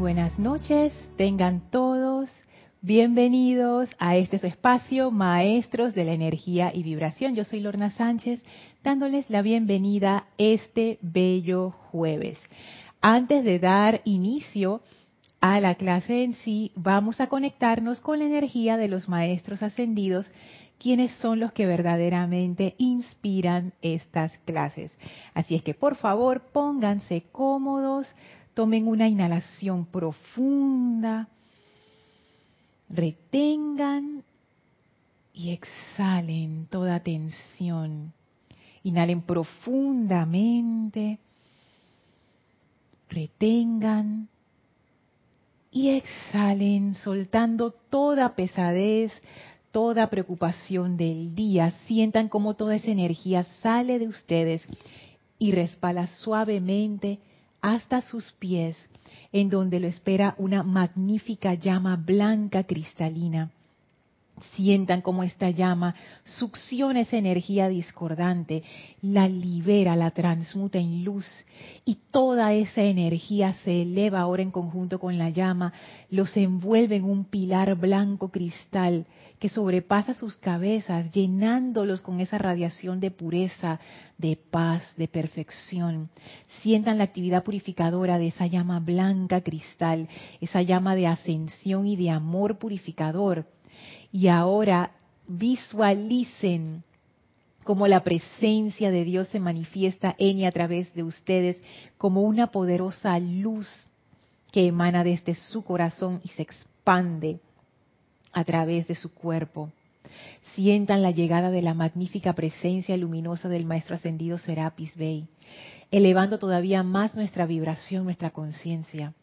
buenas noches, tengan todos bienvenidos a este su espacio, Maestros de la Energía y Vibración. Yo soy Lorna Sánchez, dándoles la bienvenida este bello jueves. Antes de dar inicio a la clase en sí, vamos a conectarnos con la energía de los Maestros Ascendidos quienes son los que verdaderamente inspiran estas clases. Así es que por favor pónganse cómodos, tomen una inhalación profunda, retengan y exhalen toda tensión. Inhalen profundamente, retengan y exhalen soltando toda pesadez, toda preocupación del día, sientan como toda esa energía sale de ustedes y respala suavemente hasta sus pies, en donde lo espera una magnífica llama blanca cristalina Sientan cómo esta llama succiona esa energía discordante, la libera, la transmuta en luz y toda esa energía se eleva ahora en conjunto con la llama, los envuelve en un pilar blanco cristal que sobrepasa sus cabezas, llenándolos con esa radiación de pureza, de paz, de perfección. Sientan la actividad purificadora de esa llama blanca cristal, esa llama de ascensión y de amor purificador y ahora visualicen cómo la presencia de Dios se manifiesta en y a través de ustedes como una poderosa luz que emana desde su corazón y se expande a través de su cuerpo. Sientan la llegada de la magnífica presencia luminosa del Maestro Ascendido Serapis Bey, elevando todavía más nuestra vibración, nuestra conciencia.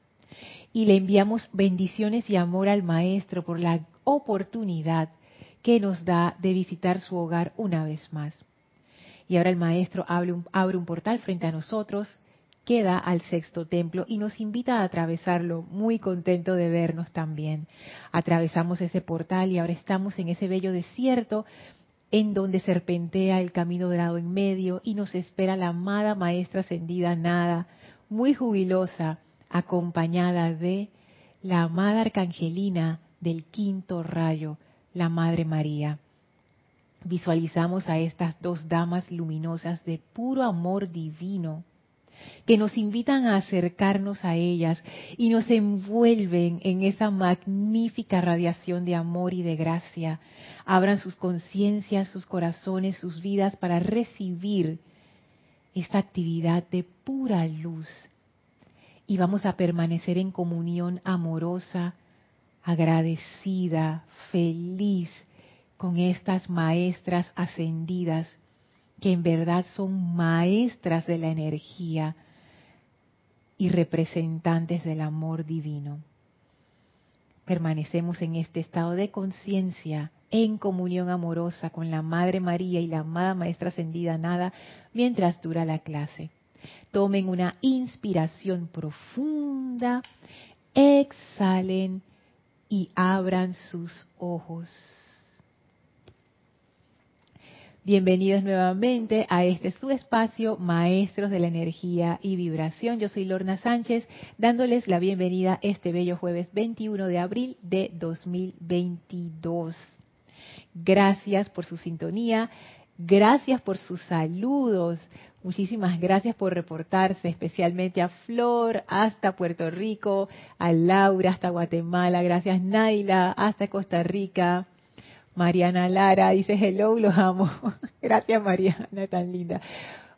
Y le enviamos bendiciones y amor al Maestro por la oportunidad que nos da de visitar su hogar una vez más. Y ahora el maestro abre un, abre un portal frente a nosotros, queda al sexto templo y nos invita a atravesarlo, muy contento de vernos también. Atravesamos ese portal y ahora estamos en ese bello desierto en donde serpentea el camino dorado en medio y nos espera la amada maestra ascendida Nada, muy jubilosa, acompañada de la amada arcangelina del quinto rayo, la Madre María. Visualizamos a estas dos damas luminosas de puro amor divino que nos invitan a acercarnos a ellas y nos envuelven en esa magnífica radiación de amor y de gracia. Abran sus conciencias, sus corazones, sus vidas para recibir esta actividad de pura luz. Y vamos a permanecer en comunión amorosa, agradecida, feliz con estas maestras ascendidas que en verdad son maestras de la energía y representantes del amor divino. Permanecemos en este estado de conciencia, en comunión amorosa con la Madre María y la amada Maestra Ascendida Nada, mientras dura la clase. Tomen una inspiración profunda, exhalen y abran sus ojos. Bienvenidos nuevamente a este su espacio, Maestros de la Energía y Vibración. Yo soy Lorna Sánchez, dándoles la bienvenida este bello jueves 21 de abril de 2022. Gracias por su sintonía, gracias por sus saludos, Muchísimas gracias por reportarse, especialmente a Flor hasta Puerto Rico, a Laura hasta Guatemala, gracias Naila hasta Costa Rica. Mariana Lara dice hello, los amo. gracias Mariana, tan linda.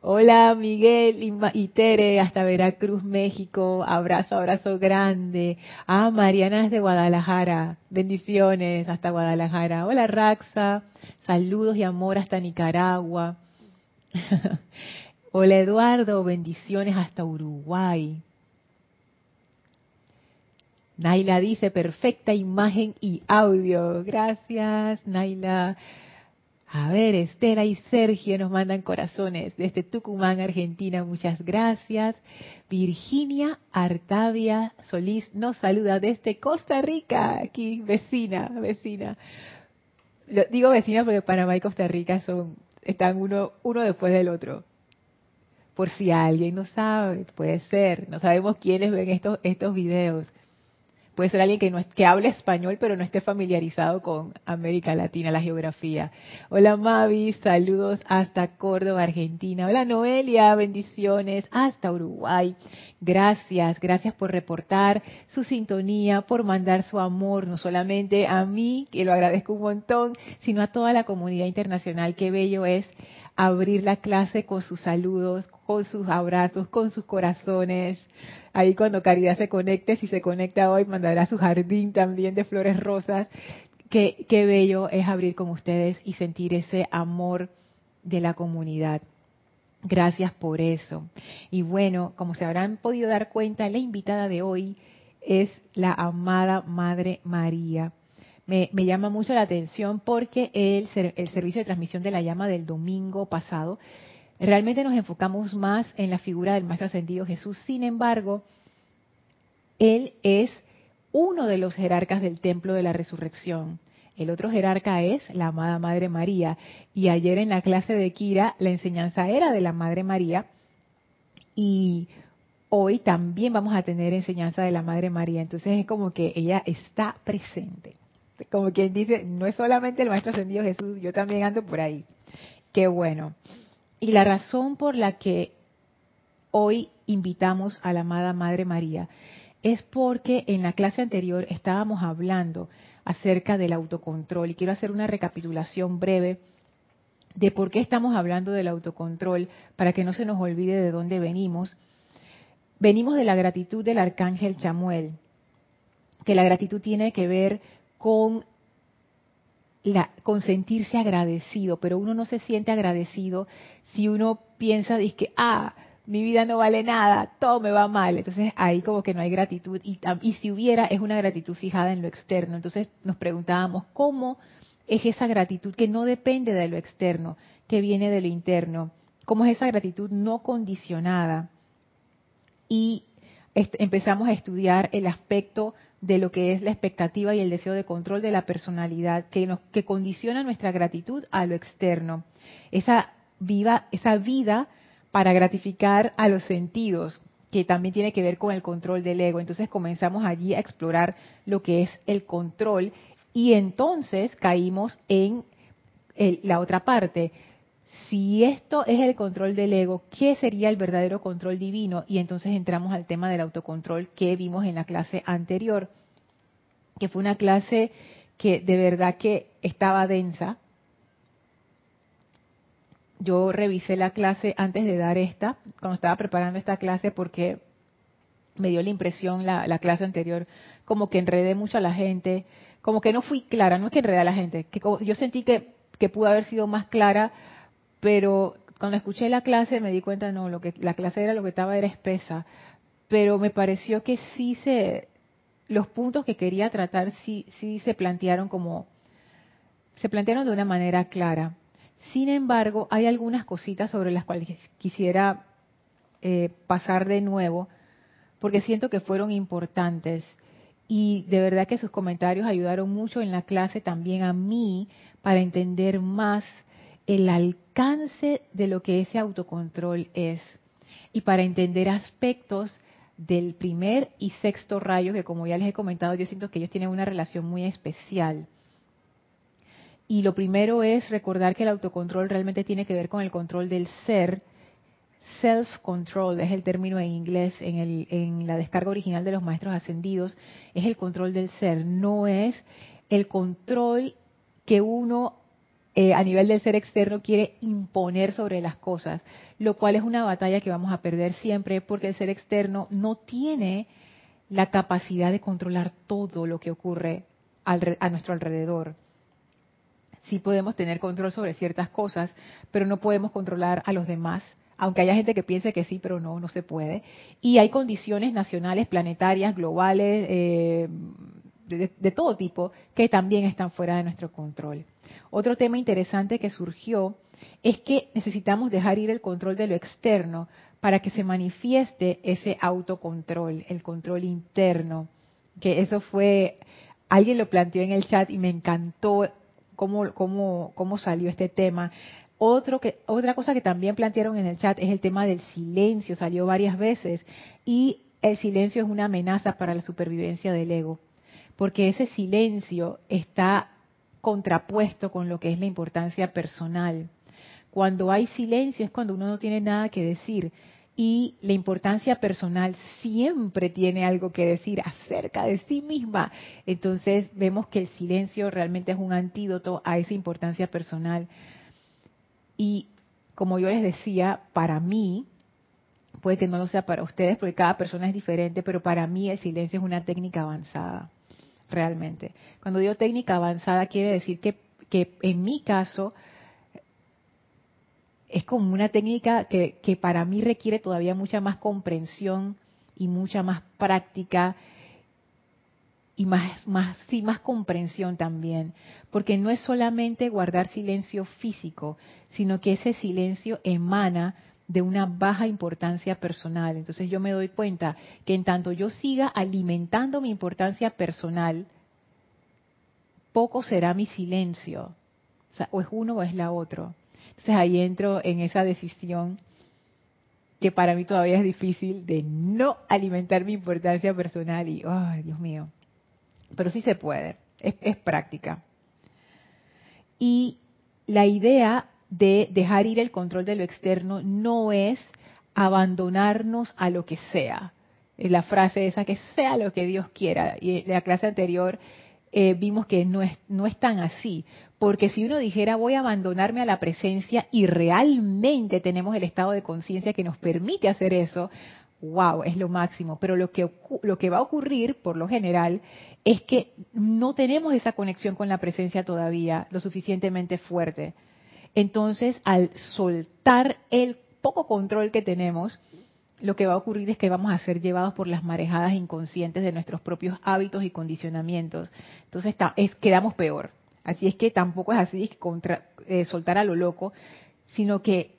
Hola Miguel y, Tere hasta Veracruz, México. Abrazo, abrazo grande. Ah, Mariana es de Guadalajara. Bendiciones hasta Guadalajara. Hola Raxa. Saludos y amor hasta Nicaragua. Hola Eduardo, bendiciones hasta Uruguay. Naila dice perfecta imagen y audio. Gracias, Naila. A ver, Estela y Sergio nos mandan corazones desde Tucumán, Argentina. Muchas gracias. Virginia Artavia Solís nos saluda desde Costa Rica, aquí vecina, vecina. digo vecina porque Panamá y Costa Rica son están uno uno después del otro por si alguien no sabe, puede ser, no sabemos quiénes ven estos, estos videos. Puede ser alguien que, no, que hable español, pero no esté familiarizado con América Latina, la geografía. Hola Mavi, saludos hasta Córdoba, Argentina. Hola Noelia, bendiciones hasta Uruguay. Gracias, gracias por reportar su sintonía, por mandar su amor, no solamente a mí, que lo agradezco un montón, sino a toda la comunidad internacional. Qué bello es abrir la clase con sus saludos, con sus abrazos, con sus corazones. Ahí cuando Caridad se conecte, si se conecta hoy, mandará su jardín también de flores rosas. Qué, qué bello es abrir con ustedes y sentir ese amor de la comunidad. Gracias por eso. Y bueno, como se habrán podido dar cuenta, la invitada de hoy es la amada Madre María me, llama mucho la atención porque el, el servicio de transmisión de la llama del domingo pasado, realmente nos enfocamos más en la figura del Maestro Ascendido Jesús. Sin embargo, él es uno de los jerarcas del Templo de la Resurrección. El otro jerarca es la amada Madre María. Y ayer en la clase de Kira la enseñanza era de la Madre María. Y hoy también vamos a tener enseñanza de la Madre María. Entonces es como que ella está presente como quien dice, no es solamente el Maestro Ascendido Jesús, yo también ando por ahí. Qué bueno. Y la razón por la que hoy invitamos a la amada Madre María es porque en la clase anterior estábamos hablando acerca del autocontrol y quiero hacer una recapitulación breve de por qué estamos hablando del autocontrol para que no se nos olvide de dónde venimos. Venimos de la gratitud del arcángel Chamuel, que la gratitud tiene que ver con, la, sentirse agradecido, pero uno no se siente agradecido si uno piensa, que, ah, mi vida no vale nada, todo me va mal. Entonces ahí como que no hay gratitud y, y si hubiera es una gratitud fijada en lo externo. Entonces nos preguntábamos, ¿cómo es esa gratitud que no depende de lo externo, que viene de lo interno? ¿Cómo es esa gratitud no condicionada? Y empezamos a estudiar el aspecto de lo que es la expectativa y el deseo de control de la personalidad que nos que condiciona nuestra gratitud a lo externo. Esa viva esa vida para gratificar a los sentidos, que también tiene que ver con el control del ego. Entonces comenzamos allí a explorar lo que es el control y entonces caímos en la otra parte, si esto es el control del ego, ¿qué sería el verdadero control divino? Y entonces entramos al tema del autocontrol que vimos en la clase anterior, que fue una clase que de verdad que estaba densa. Yo revisé la clase antes de dar esta, cuando estaba preparando esta clase, porque me dio la impresión la, la clase anterior, como que enredé mucho a la gente, como que no fui clara, no es que enredé a la gente, que yo sentí que, que pudo haber sido más clara pero cuando escuché la clase me di cuenta, no, lo que la clase era lo que estaba era espesa, pero me pareció que sí se, los puntos que quería tratar sí, sí se plantearon como, se plantearon de una manera clara. Sin embargo, hay algunas cositas sobre las cuales quisiera eh, pasar de nuevo, porque siento que fueron importantes. Y de verdad que sus comentarios ayudaron mucho en la clase también a mí para entender más el alcance de lo que ese autocontrol es y para entender aspectos del primer y sexto rayo, que como ya les he comentado, yo siento que ellos tienen una relación muy especial. Y lo primero es recordar que el autocontrol realmente tiene que ver con el control del ser. Self-control es el término en inglés en, el, en la descarga original de los maestros ascendidos. Es el control del ser, no es el control que uno eh, a nivel del ser externo quiere imponer sobre las cosas, lo cual es una batalla que vamos a perder siempre porque el ser externo no tiene la capacidad de controlar todo lo que ocurre a nuestro alrededor. Sí podemos tener control sobre ciertas cosas, pero no podemos controlar a los demás, aunque haya gente que piense que sí, pero no, no se puede. Y hay condiciones nacionales, planetarias, globales, eh, de todo tipo, que también están fuera de nuestro control. Otro tema interesante que surgió es que necesitamos dejar ir el control de lo externo para que se manifieste ese autocontrol, el control interno. Que eso fue, alguien lo planteó en el chat y me encantó cómo, cómo, cómo salió este tema. Otro que, otra cosa que también plantearon en el chat es el tema del silencio, salió varias veces. Y el silencio es una amenaza para la supervivencia del ego. porque ese silencio está contrapuesto con lo que es la importancia personal. Cuando hay silencio es cuando uno no tiene nada que decir y la importancia personal siempre tiene algo que decir acerca de sí misma. Entonces vemos que el silencio realmente es un antídoto a esa importancia personal. Y como yo les decía, para mí, puede que no lo sea para ustedes porque cada persona es diferente, pero para mí el silencio es una técnica avanzada, realmente. Cuando digo técnica avanzada quiere decir que, que en mi caso es como una técnica que, que para mí requiere todavía mucha más comprensión y mucha más práctica y más, más, sí, más comprensión también, porque no es solamente guardar silencio físico, sino que ese silencio emana de una baja importancia personal. Entonces yo me doy cuenta que en tanto yo siga alimentando mi importancia personal, poco será mi silencio. O, sea, o es uno o es la otro. Entonces ahí entro en esa decisión que para mí todavía es difícil de no alimentar mi importancia personal y, ay, Dios mío. Pero sí se puede, es práctica. Y la idea de dejar ir el control de lo externo no es abandonarnos a lo que sea. La frase esa que sea lo que Dios quiera. Y en la clase anterior eh, vimos que no es, no es tan así. Porque si uno dijera voy a abandonarme a la presencia y realmente tenemos el estado de conciencia que nos permite hacer eso, wow, es lo máximo. Pero lo que, lo que va a ocurrir, por lo general, es que no tenemos esa conexión con la presencia todavía lo suficientemente fuerte. Entonces, al soltar el poco control que tenemos, lo que va a ocurrir es que vamos a ser llevados por las marejadas inconscientes de nuestros propios hábitos y condicionamientos. Entonces, quedamos peor. Así es que tampoco es así contra, eh, soltar a lo loco, sino que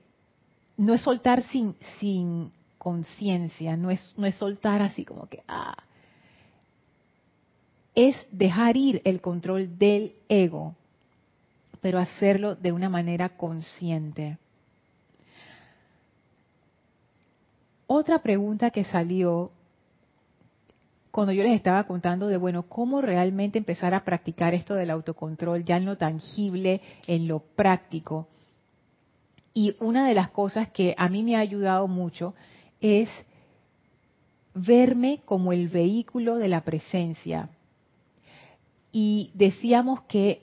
no es soltar sin, sin conciencia, no es, no es soltar así como que, ah, es dejar ir el control del ego, pero hacerlo de una manera consciente. Otra pregunta que salió cuando yo les estaba contando de, bueno, cómo realmente empezar a practicar esto del autocontrol, ya en lo tangible, en lo práctico. Y una de las cosas que a mí me ha ayudado mucho es verme como el vehículo de la presencia. Y decíamos que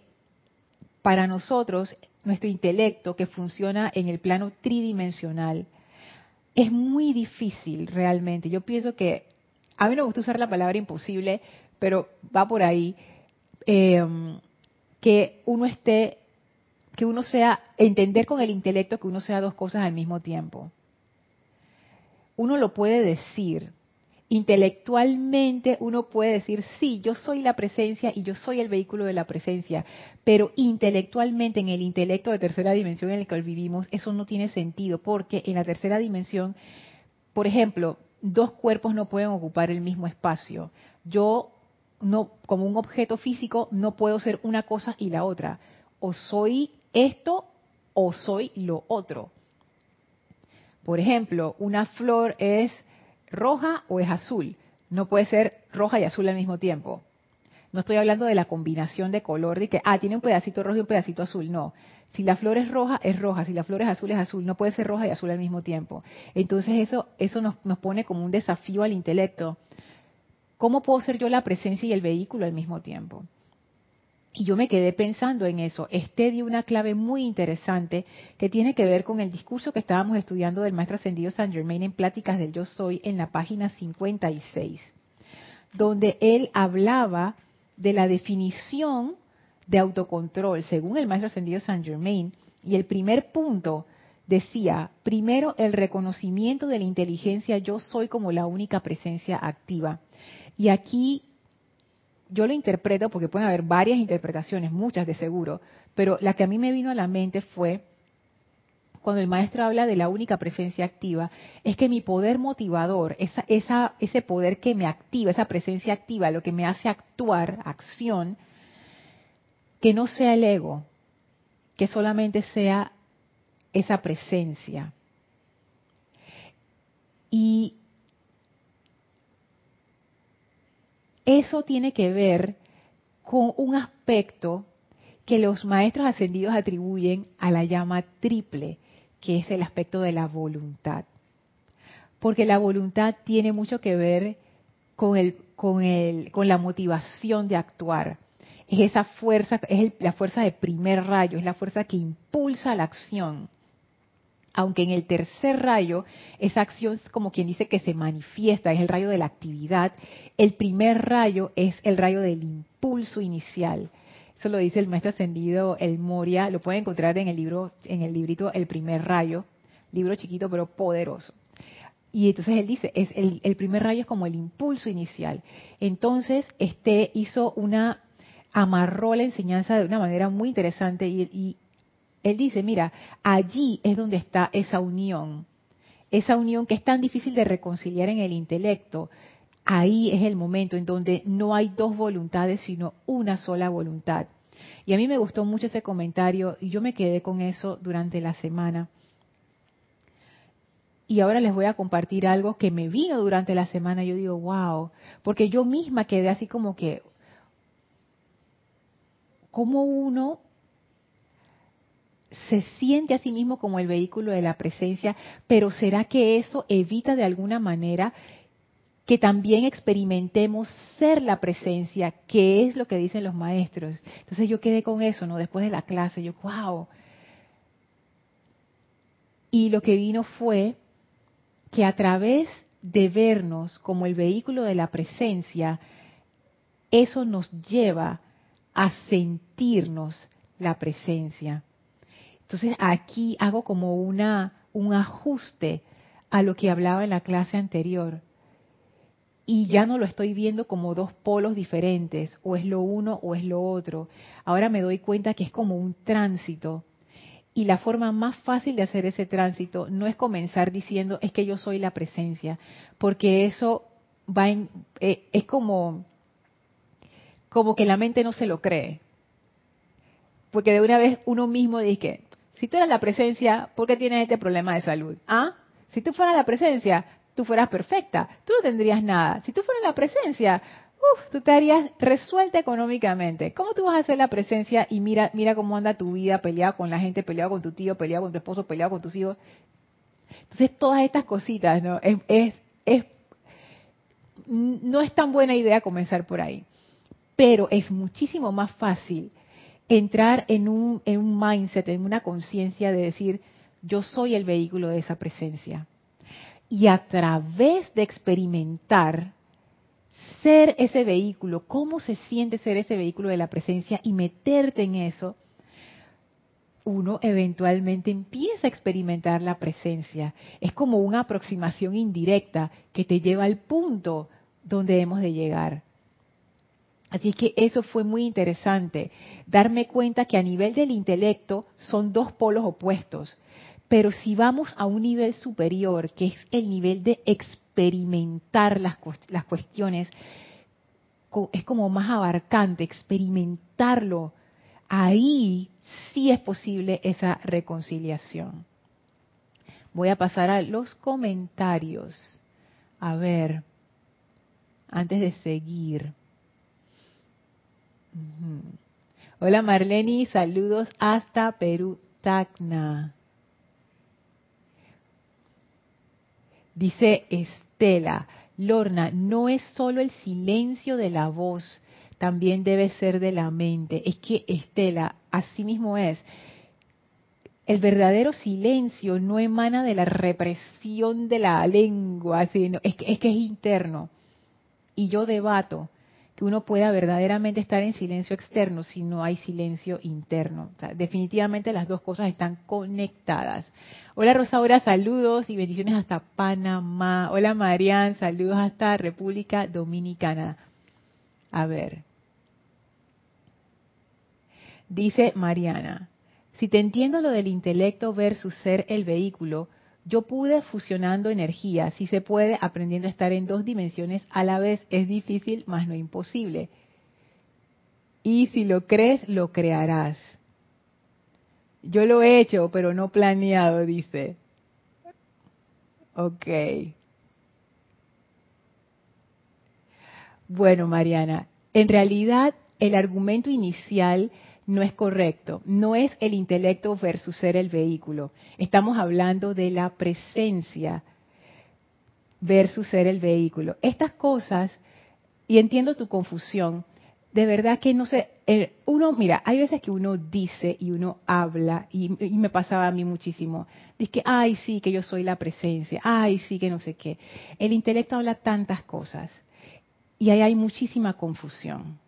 para nosotros, nuestro intelecto que funciona en el plano tridimensional, es muy difícil realmente. Yo pienso que, a mí no me gusta usar la palabra imposible, pero va por ahí, em, que uno esté, que uno sea, entender con el intelecto que uno sea dos cosas al mismo tiempo. Uno lo puede decir, intelectualmente uno puede decir, sí, yo soy la presencia y yo soy el vehículo de la presencia, pero intelectualmente, en el intelecto de tercera dimensión en el que vivimos, eso no tiene sentido, porque en la tercera dimensión, por ejemplo, dos cuerpos no pueden ocupar el mismo espacio. Yo, no, como un objeto físico, no puedo ser una cosa y la otra. O soy esto o soy lo otro. Por ejemplo, una flor es roja o es azul. No puede ser roja y azul al mismo tiempo. No estoy hablando de la combinación de color, de que, ah, tiene un pedacito rojo y un pedacito azul. No. Si la flor es roja, es roja. Si la flor es azul, es azul. No puede ser roja y azul al mismo tiempo. Entonces eso, eso nos, nos pone como un desafío al intelecto. ¿Cómo puedo ser yo la presencia y el vehículo al mismo tiempo? Y yo me quedé pensando en eso. Este dio una clave muy interesante que tiene que ver con el discurso que estábamos estudiando del maestro ascendido San Germain en Pláticas del Yo Soy en la página 56, donde él hablaba de la definición de autocontrol según el maestro ascendido San Germain. Y el primer punto decía, primero el reconocimiento de la inteligencia yo soy como la única presencia activa. Y aquí yo lo interpreto porque pueden haber varias interpretaciones, muchas de seguro, pero la que a mí me vino a la mente fue cuando el maestro habla de la única presencia activa, es que mi poder motivador, esa, ese poder que me activa, esa presencia activa, lo que me hace actuar, acción, que no sea el ego, que solamente sea esa presencia. Y eso tiene que ver con un aspecto que los maestros ascendidos atribuyen a la llama triple, que es el aspecto de la voluntad. Porque la voluntad tiene mucho que ver con, el, con, el, con la motivación de actuar. Es esa fuerza, es la fuerza de primer rayo, es la fuerza que impulsa la acción aunque en el tercer rayo esa acción como quien dice que se manifiesta, es el rayo de la actividad, el primer rayo es el rayo del impulso inicial. Eso lo dice el maestro ascendido El Moria, lo pueden encontrar en el libro, en el librito El primer rayo, libro chiquito pero poderoso. Y entonces él dice, es el, primer rayo es como el impulso inicial. Entonces, este hizo una, amarró la enseñanza de una manera muy interesante y él dice, mira, allí es donde está esa unión, esa unión que es tan difícil de reconciliar en el intelecto. Ahí es el momento en donde no hay dos voluntades, sino una sola voluntad. Y a mí me gustó mucho ese comentario y yo me quedé con eso durante la semana. Y ahora les voy a compartir algo que me vino durante la semana. Yo digo, wow, porque yo misma quedé así como que, como uno se siente a sí mismo como el vehículo de la presencia, pero ¿será que eso evita de alguna manera que también experimentemos ser la presencia, que es lo que dicen los maestros? Entonces yo quedé con eso, ¿no? Después de la clase, yo, wow. Y lo que vino fue que a través de vernos como el vehículo de la presencia, eso nos lleva a sentirnos la presencia. Entonces aquí hago como una, un ajuste a lo que hablaba en la clase anterior. Y ya no lo estoy viendo como dos polos diferentes, o es lo uno o es lo otro. Ahora me doy cuenta que es como un tránsito. Y la forma más fácil de hacer ese tránsito no es comenzar diciendo es que yo soy la presencia, porque eso va en, eh, es como, como que la mente no se lo cree. Porque de una vez uno mismo dice, si tú eras la presencia, ¿por qué tienes este problema de salud? ¿Ah? Si tú fueras la presencia, tú fueras perfecta, tú no tendrías nada. Si tú fueras la presencia, uf, tú estarías resuelta económicamente. ¿Cómo tú vas a ser la presencia y mira, mira cómo anda tu vida peleado con la gente, peleado con tu tío, peleado con tu esposo, peleado con tus hijos? Entonces, todas estas cositas, ¿no? Es, es, es, no es tan buena idea comenzar por ahí. Pero es muchísimo más fácil entrar en un, en un mindset, en una conciencia de decir, yo soy el vehículo de esa presencia. Y a través de experimentar ser ese vehículo, cómo se siente ser ese vehículo de la presencia y meterte en eso, uno eventualmente empieza a experimentar la presencia. Es como una aproximación indirecta que te lleva al punto donde hemos de llegar. Así que eso fue muy interesante, darme cuenta que a nivel del intelecto son dos polos opuestos, pero si vamos a un nivel superior, que es el nivel de experimentar las, las cuestiones, es como más abarcante, experimentarlo, ahí sí es posible esa reconciliación. Voy a pasar a los comentarios. A ver, antes de seguir. Hola Marleni, saludos hasta Perú, Tacna. Dice Estela, Lorna, no es solo el silencio de la voz, también debe ser de la mente. Es que Estela, así mismo es. El verdadero silencio no emana de la represión de la lengua, sino es que es, que es interno. Y yo debato que uno pueda verdaderamente estar en silencio externo si no hay silencio interno. definitivamente las dos cosas están conectadas. Hola Rosaura, saludos y bendiciones hasta Panamá. Hola Marian, saludos hasta República Dominicana. A ver. Dice Mariana, si te entiendo lo del intelecto versus ser el vehículo, yo pude fusionando energía, si se puede, aprendiendo a estar en dos dimensiones a la vez. Es difícil, más no imposible. Y si lo crees, lo crearás. Yo lo he hecho, pero no planeado, dice. Ok. Bueno, Mariana, en realidad el argumento inicial no es correcto. No es el intelecto versus ser el vehículo. Estamos hablando de la presencia versus ser el vehículo. Estas cosas, y entiendo tu confusión, de verdad que no sé, uno, mira, hay veces que uno dice y uno habla, y, me pasaba a mí muchísimo, dice que, ay, sí, que yo soy la presencia, ay, sí, que no sé qué. El intelecto habla tantas cosas, y ahí hay muchísima confusión.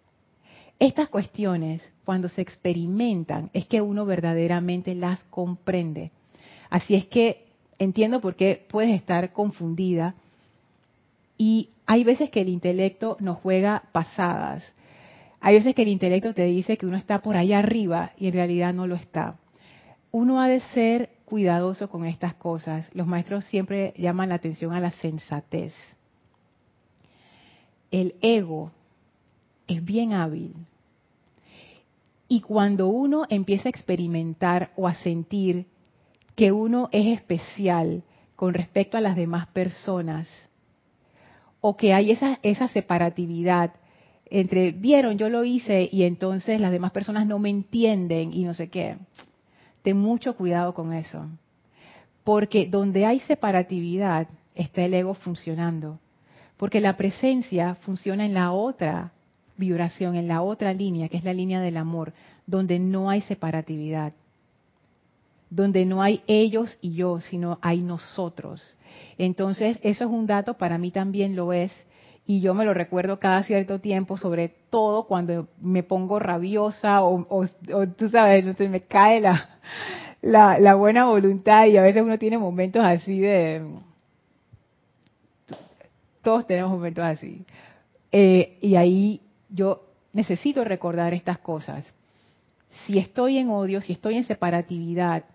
Estas cuestiones, cuando se experimentan, es que uno verdaderamente las comprende. Así es que entiendo por qué puedes estar confundida y hay veces que el intelecto nos juega pasadas. Hay veces que el intelecto te dice que uno está por allá arriba y en realidad no lo está. Uno ha de ser cuidadoso con estas cosas. Los maestros siempre llaman la atención a la sensatez. El ego es bien hábil. Y cuando uno empieza a experimentar o a sentir que uno es especial con respecto a las demás personas, o que hay esa, separatividad entre, vieron, yo lo hice y entonces las demás personas no me entienden y no sé qué. Ten mucho cuidado con eso. Porque donde hay separatividad está el ego funcionando. Porque la presencia funciona en la otra vibración, en la otra línea, que es la línea del amor, donde no hay separatividad, donde no hay ellos y yo, sino hay nosotros. Entonces, eso es un dato, para mí también lo es, y yo me lo recuerdo cada cierto tiempo, sobre todo cuando me pongo rabiosa o, tú sabes, no me cae la, la, la buena voluntad y a veces uno tiene momentos así de... Todos tenemos momentos así. Eh, y ahí yo necesito recordar estas cosas. Si estoy en odio, si estoy en separatividad,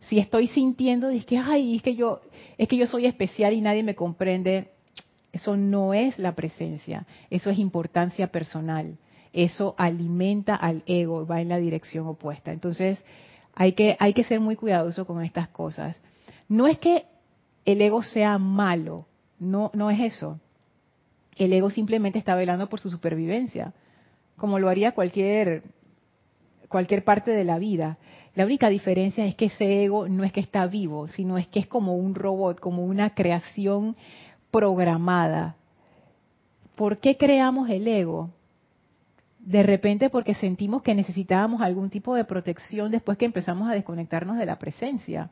si estoy sintiendo es que ay, es que yo es que yo soy especial y nadie me comprende, eso no es la presencia, eso es importancia personal. Eso alimenta al ego, va en la dirección opuesta. Entonces, hay que hay que ser muy cuidadoso con estas cosas. No es que el ego sea malo, no no es eso. El ego simplemente está velando por su supervivencia, como lo haría cualquier, cualquier parte de la vida. La única diferencia es que ese ego no es que está vivo, sino es que es como un robot, como una creación programada. ¿Por qué creamos el ego? De repente porque sentimos que necesitábamos algún tipo de protección después que empezamos a desconectarnos de la presencia.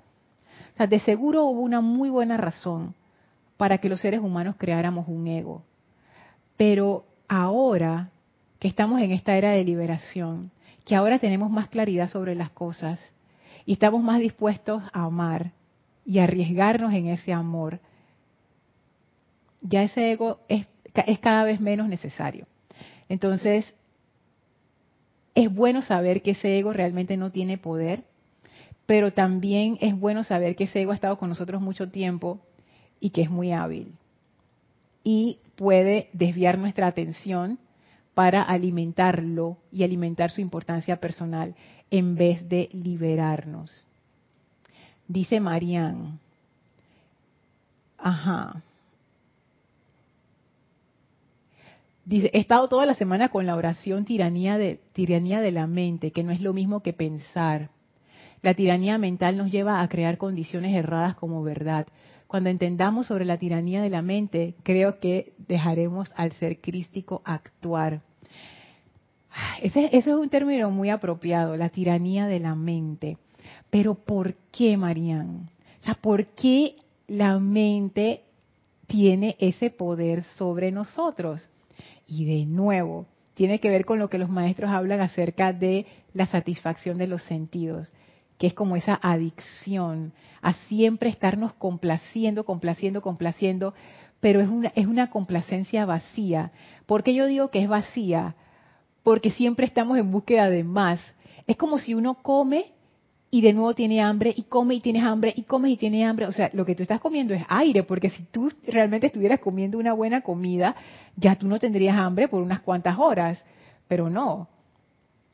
O sea, de seguro hubo una muy buena razón para que los seres humanos creáramos un ego. Pero ahora que estamos en esta era de liberación, que ahora tenemos más claridad sobre las cosas y estamos más dispuestos a amar y arriesgarnos en ese amor, ya ese ego es, cada vez menos necesario. Entonces, es bueno saber que ese ego realmente no tiene poder, pero también es bueno saber que ese ego ha estado con nosotros mucho tiempo y que es muy hábil. Y puede desviar nuestra atención para alimentarlo y alimentar su importancia personal en vez de liberarnos. Dice Marian, ajá. Dice, he estado toda la semana con la oración tiranía de la mente, que no es lo mismo que pensar. La tiranía mental nos lleva a crear condiciones erradas como verdad. Cuando entendamos sobre la tiranía de la mente, creo que dejaremos al ser crístico actuar. Ese, es un término muy apropiado, la tiranía de la mente. Pero ¿por qué, Marían? O sea, ¿por qué la mente tiene ese poder sobre nosotros? Y de nuevo, tiene que ver con lo que los maestros hablan acerca de la satisfacción de los sentidos que es como esa adicción a siempre estarnos complaciendo, complaciendo, complaciendo, pero es una, es una complacencia vacía. ¿Por qué yo digo que es vacía? Porque siempre estamos en búsqueda de más. Es como si uno come y de nuevo tiene hambre y come y tienes hambre y come y tienes hambre. O sea, lo que tú estás comiendo es aire, porque si tú realmente estuvieras comiendo una buena comida, ya tú no tendrías hambre por unas cuantas horas, pero no.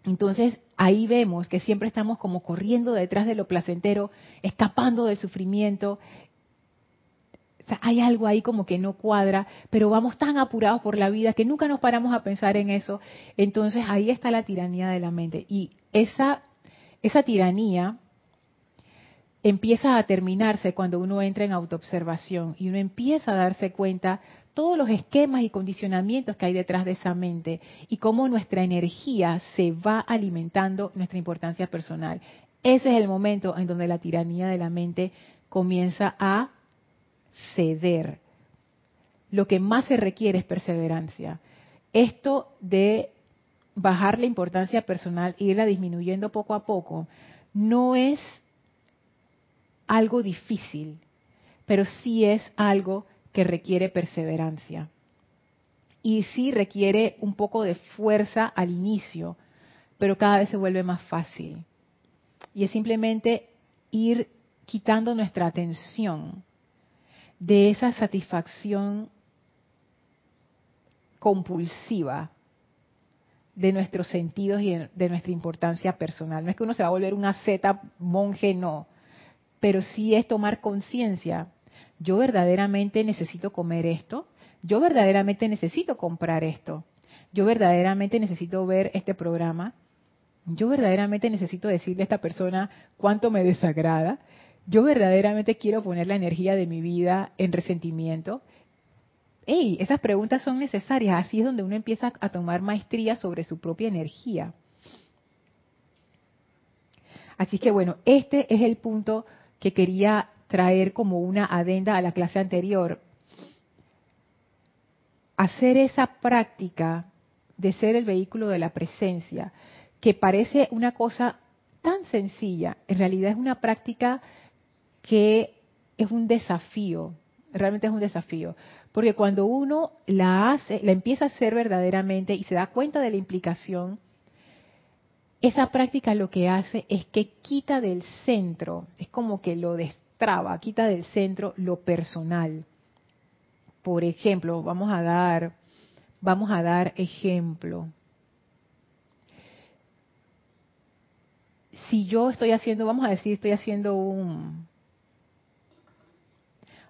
Entonces, ahí vemos que siempre estamos como corriendo detrás de lo placentero, escapando del sufrimiento. hay algo ahí como que no cuadra, pero vamos tan apurados por la vida que nunca nos paramos a pensar en eso. Entonces ahí está la tiranía de la mente. Y esa, esa tiranía empieza a terminarse cuando uno entra en autoobservación y uno empieza a darse cuenta todos los esquemas y condicionamientos que hay detrás de esa mente y cómo nuestra energía se va alimentando nuestra importancia personal. Ese es el momento en donde la tiranía de la mente comienza a ceder. Lo que más se requiere es perseverancia. Esto de bajar la importancia personal e irla disminuyendo poco a poco no es algo difícil, pero sí es algo que requiere perseverancia. Y sí requiere un poco de fuerza al inicio, pero cada vez se vuelve más fácil. Y es simplemente ir quitando nuestra atención de esa satisfacción compulsiva de nuestros sentidos y de nuestra importancia personal. No es que uno se va a volver un asceta monje, no, pero sí es tomar conciencia. Yo verdaderamente necesito comer esto, yo verdaderamente necesito comprar esto, yo verdaderamente necesito ver este programa, yo verdaderamente necesito decirle a esta persona cuánto me desagrada, yo verdaderamente quiero poner la energía de mi vida en resentimiento. Ey, esas preguntas son necesarias. Así es donde uno empieza a tomar maestría sobre su propia energía. Así que bueno, este es el punto que quería traer como una adenda a la clase anterior. Hacer esa práctica de ser el vehículo de la presencia, que parece una cosa tan sencilla, en realidad es una práctica que es un desafío, realmente es un desafío, porque cuando uno la hace, la empieza a hacer verdaderamente y se da cuenta de la implicación, esa práctica lo que hace es que quita del centro, es como que lo destraba, quita del centro lo personal. Por ejemplo, vamos a dar, vamos a dar ejemplo. Si yo estoy haciendo, vamos a decir, estoy haciendo un,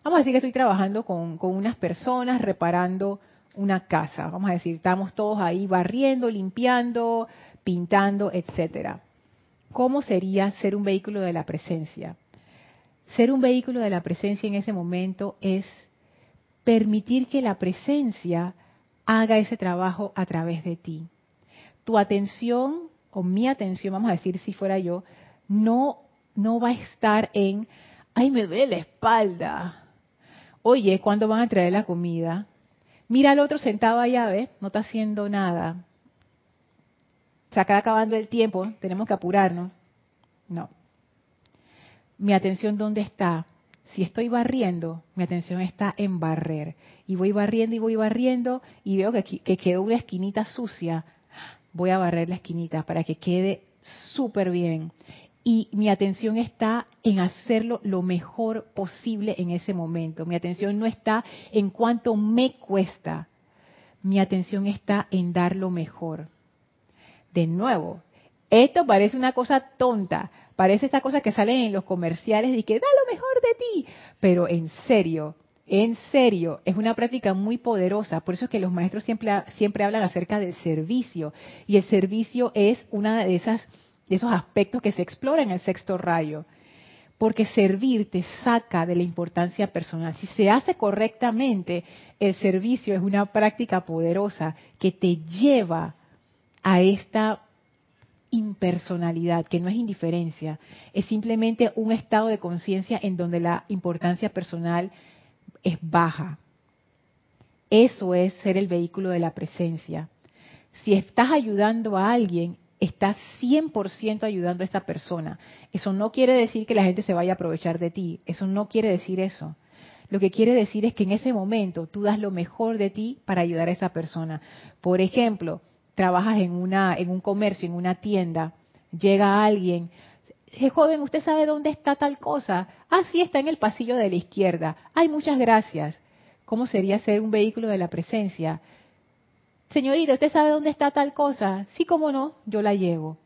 Vamos a decir que estoy trabajando con, unas personas reparando una casa. Vamos a decir, estamos todos ahí barriendo, limpiando, pintando, etcétera. ¿Cómo sería ser un vehículo de la presencia? Ser un vehículo de la presencia en ese momento es permitir que la presencia haga ese trabajo a través de ti. Tu atención o mi atención, vamos a decir si fuera yo, no no va a estar en ay me duele la espalda, oye, ¿cuándo van a traer la comida? Mira al otro sentado allá, ¿ves? No está haciendo nada. Se acaba acabando el tiempo, tenemos que apurarnos. No. Mi atención, ¿dónde está? Si estoy barriendo, mi atención está en barrer. Y voy barriendo y voy barriendo y veo que, que quedó una esquinita sucia. Voy a barrer la esquinita para que quede súper bien y mi atención está en hacerlo lo mejor posible en ese momento. Mi atención no está en cuánto me cuesta. Mi atención está en dar lo mejor. De nuevo, esto parece una cosa tonta, parece esta cosa que salen en los comerciales y que da lo mejor de ti, pero en serio, en serio, es una práctica muy poderosa. Por eso es que los maestros siempre, siempre hablan acerca del servicio. Y el servicio es una de esas de esos aspectos que se exploran en el sexto rayo. Porque servir te saca de la importancia personal. Si se hace correctamente, el servicio es una práctica poderosa que te lleva a esta impersonalidad, que no es indiferencia, es simplemente un estado de conciencia en donde la importancia personal es baja. Eso es ser el vehículo de la presencia. Si estás ayudando a alguien, estás 100% ayudando a esta persona. Eso no quiere decir que la gente se vaya a aprovechar de ti, eso no quiere decir eso. Lo que quiere decir es que en ese momento tú das lo mejor de ti para ayudar a esa persona. Por ejemplo, trabajas en una en un comercio, en una tienda, llega alguien, joven, ¿usted sabe dónde está tal cosa? Ah, sí, está en el pasillo de la izquierda. Ay, muchas gracias. ¿Cómo sería ser un vehículo de la presencia? señorita, ¿usted sabe dónde está tal cosa? Sí, cómo no, yo la llevo.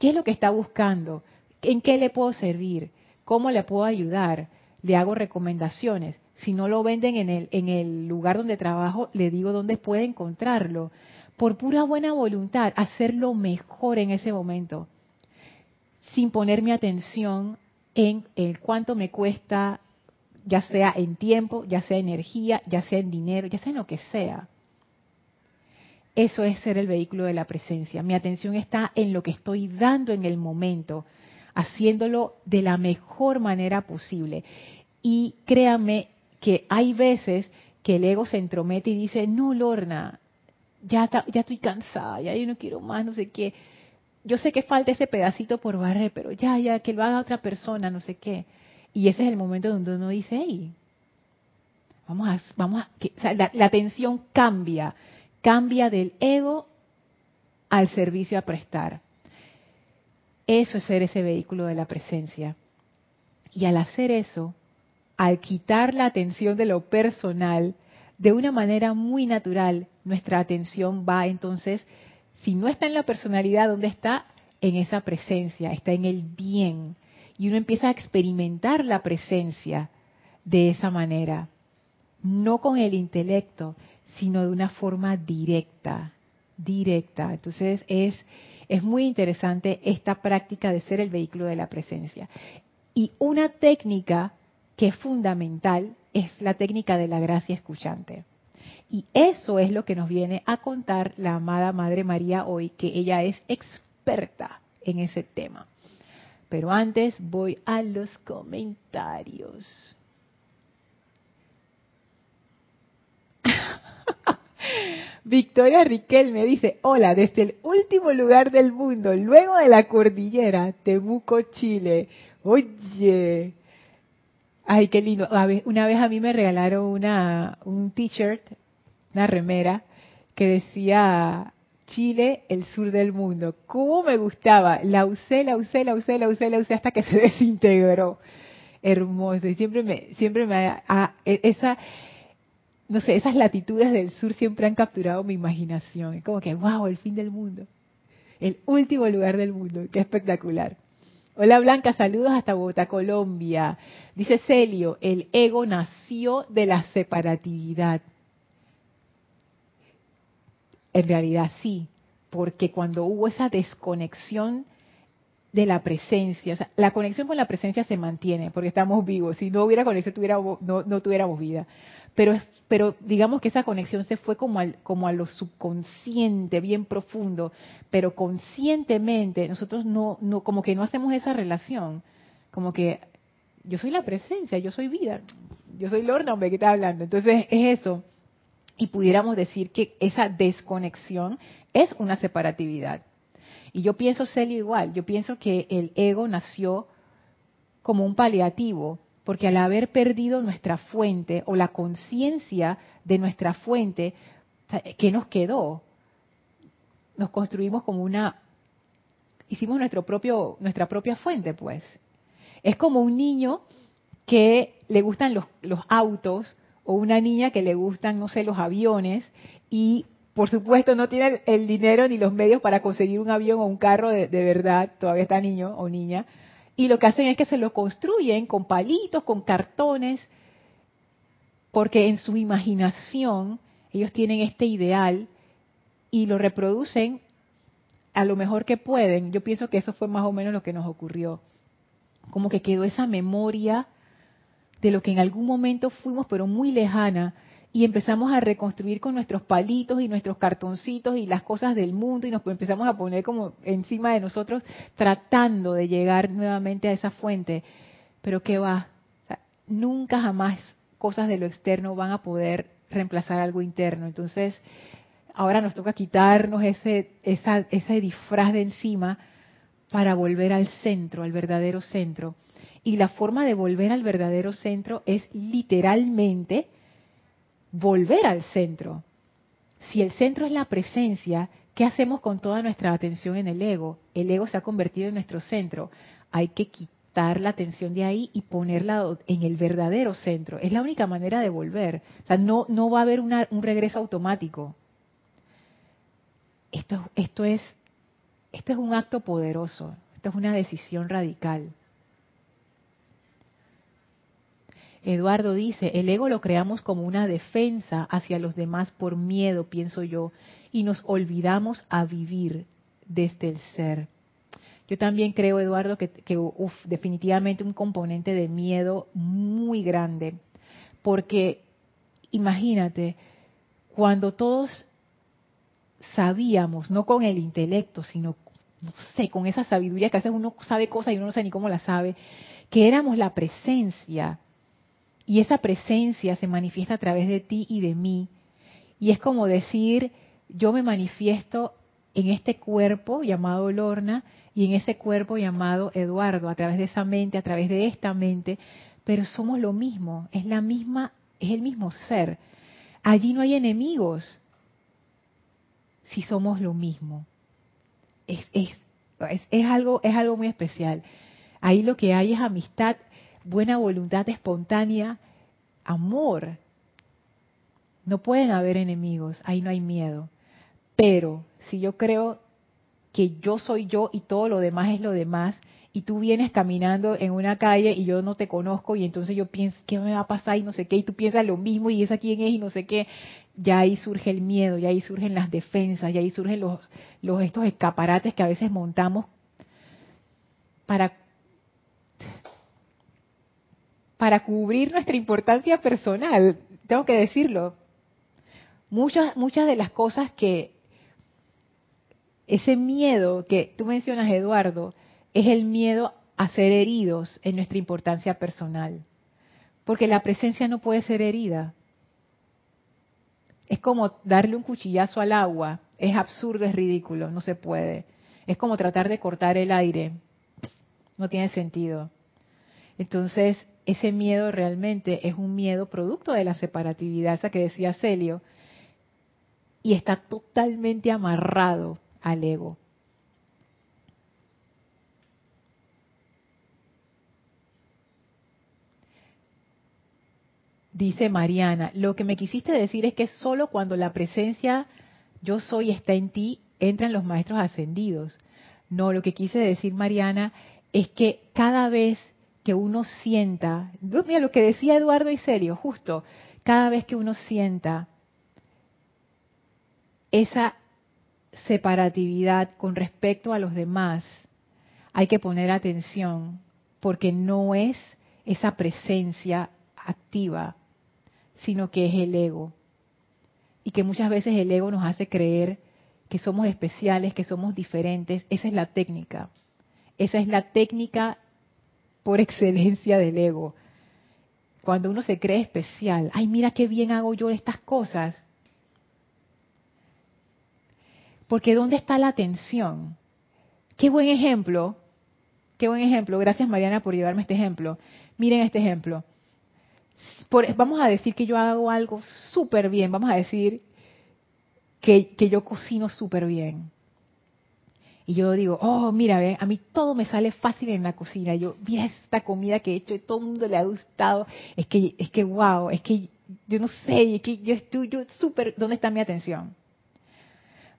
¿Qué es lo que está buscando? ¿En qué le puedo servir? ¿Cómo le puedo ayudar? ¿Le hago recomendaciones? Si no lo venden en el, en el lugar donde trabajo, le digo dónde puede encontrarlo. Por pura buena voluntad, hacerlo mejor en ese momento, sin poner mi atención en el cuánto me cuesta, ya sea en tiempo, ya sea energía, ya sea en dinero, ya sea en lo que sea. Eso es ser el vehículo de la presencia. Mi atención está en lo que estoy dando en el momento, haciéndolo de la mejor manera posible. Y créame que hay veces que el ego se entromete y dice, no, Lorna, ya, ya estoy cansada, ya yo no quiero más, no sé qué. Yo sé que falta ese pedacito por barrer, pero ya, ya, que lo haga otra persona, no sé qué. Y ese es el momento donde uno dice, hey, vamos a, vamos a, la atención cambia cambia del ego al servicio a prestar. Eso es ser ese vehículo de la presencia. Y al hacer eso, al quitar la atención de lo personal, de una manera muy natural, nuestra atención va entonces, si no está en la personalidad, ¿dónde está? En esa presencia, está en el bien. Y uno empieza a experimentar la presencia de esa manera, no con el intelecto, sino de una forma directa, directa. Entonces es, es muy interesante esta práctica de ser el vehículo de la presencia. Y una técnica que es fundamental es la técnica de la gracia escuchante. Y eso es lo que nos viene a contar la amada Madre María hoy, que ella es experta en ese tema. Pero antes voy a los comentarios. Victoria Riquel me dice, hola, desde el último lugar del mundo, luego de la cordillera, Temuco, Chile. Oye, ay, qué lindo. Una vez a mí me regalaron una, un t-shirt, una remera, que decía Chile, el sur del mundo. ¿Cómo me gustaba? La usé, la usé, la usé, la usé, la usé hasta que se desintegró. Hermoso. Y siempre me, siempre me, ah, e, esa, no sé, esas latitudes del sur siempre han capturado mi imaginación. Es como que, wow, el fin del mundo. El último lugar del mundo. Qué espectacular. Hola Blanca, saludos hasta Bogotá, Colombia. Dice Celio, el ego nació de la separatividad. En realidad sí, porque cuando hubo esa desconexión de la presencia, la conexión con la presencia se mantiene porque estamos vivos. Si no hubiera conexión, no, no tuviéramos vida pero, pero digamos que esa conexión se fue como, al, como a lo subconsciente, bien profundo, pero conscientemente nosotros no, no, como que no hacemos esa relación, como que yo soy la presencia, yo soy vida, yo soy Lorna, hombre, que está hablando. Entonces es eso. Y pudiéramos decir que esa desconexión es una separatividad. Y yo pienso ser igual, yo pienso que el ego nació como un paliativo porque al haber perdido nuestra fuente o la conciencia de nuestra fuente, ¿qué nos quedó? Nos construimos como una, hicimos nuestro propio, nuestra propia fuente, pues. Es como un niño que le gustan los, los autos o una niña que le gustan, no sé, los aviones y por supuesto no tiene el dinero ni los medios para conseguir un avión o un carro de, de verdad, todavía está niño o niña, y lo que hacen es que se lo construyen con palitos, con cartones, porque en su imaginación ellos tienen este ideal y lo reproducen a lo mejor que pueden. Yo pienso que eso fue más o menos lo que nos ocurrió. Como que quedó esa memoria de lo que en algún momento fuimos, pero muy lejana, y empezamos a reconstruir con nuestros palitos y nuestros cartoncitos y las cosas del mundo y nos empezamos a poner como encima de nosotros tratando de llegar nuevamente a esa fuente. Pero ¿qué va? nunca jamás cosas de lo externo van a poder reemplazar algo interno. Entonces, ahora nos toca quitarnos ese, esa, ese disfraz de encima para volver al centro, al verdadero centro. Y la forma de volver al verdadero centro es literalmente volver al centro. Si el centro es la presencia, ¿qué hacemos con toda nuestra atención en el ego? El ego se ha convertido en nuestro centro. Hay que quitar la atención de ahí y ponerla en el verdadero centro. Es la única manera de volver. O sea, no, va a haber un regreso automático. Esto, esto, es, esto es un acto poderoso. Esto es una decisión radical. Eduardo dice, el ego lo creamos como una defensa hacia los demás por miedo, pienso yo, y nos olvidamos a vivir desde el ser. Yo también creo, Eduardo, que, que definitivamente un componente de miedo muy grande, porque imagínate, cuando todos sabíamos, no con el intelecto, sino, con esa sabiduría que a veces uno sabe cosas y uno no sabe ni cómo la sabe, que éramos la presencia y esa presencia se manifiesta a través de ti y de mí. Y es como decir, yo me manifiesto en este cuerpo llamado Lorna y en ese cuerpo llamado Eduardo, a través de esa mente, a través de esta mente, pero somos lo mismo, es la misma, es el mismo ser. Allí no hay enemigos si somos lo mismo. Es, es, es, algo, es algo muy especial. Ahí lo que hay es amistad, buena voluntad espontánea, amor. No pueden haber enemigos, ahí no hay miedo. Pero si yo creo que yo soy yo y todo lo demás es lo demás, y tú vienes caminando en una calle y yo no te conozco y entonces yo pienso, ¿qué me va a pasar? Y no sé qué, y tú piensas lo mismo y esa quién es y no sé qué, ya ahí surge el miedo, ya ahí surgen las defensas, ya ahí surgen los, los estos escaparates que a veces montamos para para cubrir nuestra importancia personal, tengo que decirlo. Muchas, muchas de las cosas que ese miedo que tú mencionas, Eduardo, es el miedo a ser heridos en nuestra importancia personal. Porque la presencia no puede ser herida. Es como darle un cuchillazo al agua. Es absurdo, es ridículo, no se puede. Es como tratar de cortar el aire. No tiene sentido. Entonces, ese miedo realmente es un miedo producto de la separatividad, esa que decía Celio, y está totalmente amarrado al ego. Dice Mariana, lo que me quisiste decir es que solo cuando la presencia yo soy está en ti, entran los maestros ascendidos. No, lo que quise decir Mariana es que cada vez que uno sienta, mira lo que decía Eduardo y Serio, justo, cada vez que uno sienta esa separatividad con respecto a los demás, hay que poner atención porque no es esa presencia activa, sino que es el ego. Y que muchas veces el ego nos hace creer que somos especiales, que somos diferentes. Esa es la técnica. Esa es la técnica por excelencia del ego. Cuando uno se cree especial, ay, mira qué bien hago yo estas cosas. Porque ¿dónde está la atención? Qué buen ejemplo, qué buen ejemplo. Gracias Mariana por llevarme este ejemplo. Miren este ejemplo. vamos a decir que yo hago algo súper bien, vamos a decir que, yo cocino súper bien. Y yo digo, oh, mira, a mí todo me sale fácil en la cocina. Yo, mira esta comida que he hecho y todo el mundo le ha gustado. Es que, es que, wow, es que yo no sé, es que yo estoy, yo súper, ¿dónde está mi atención?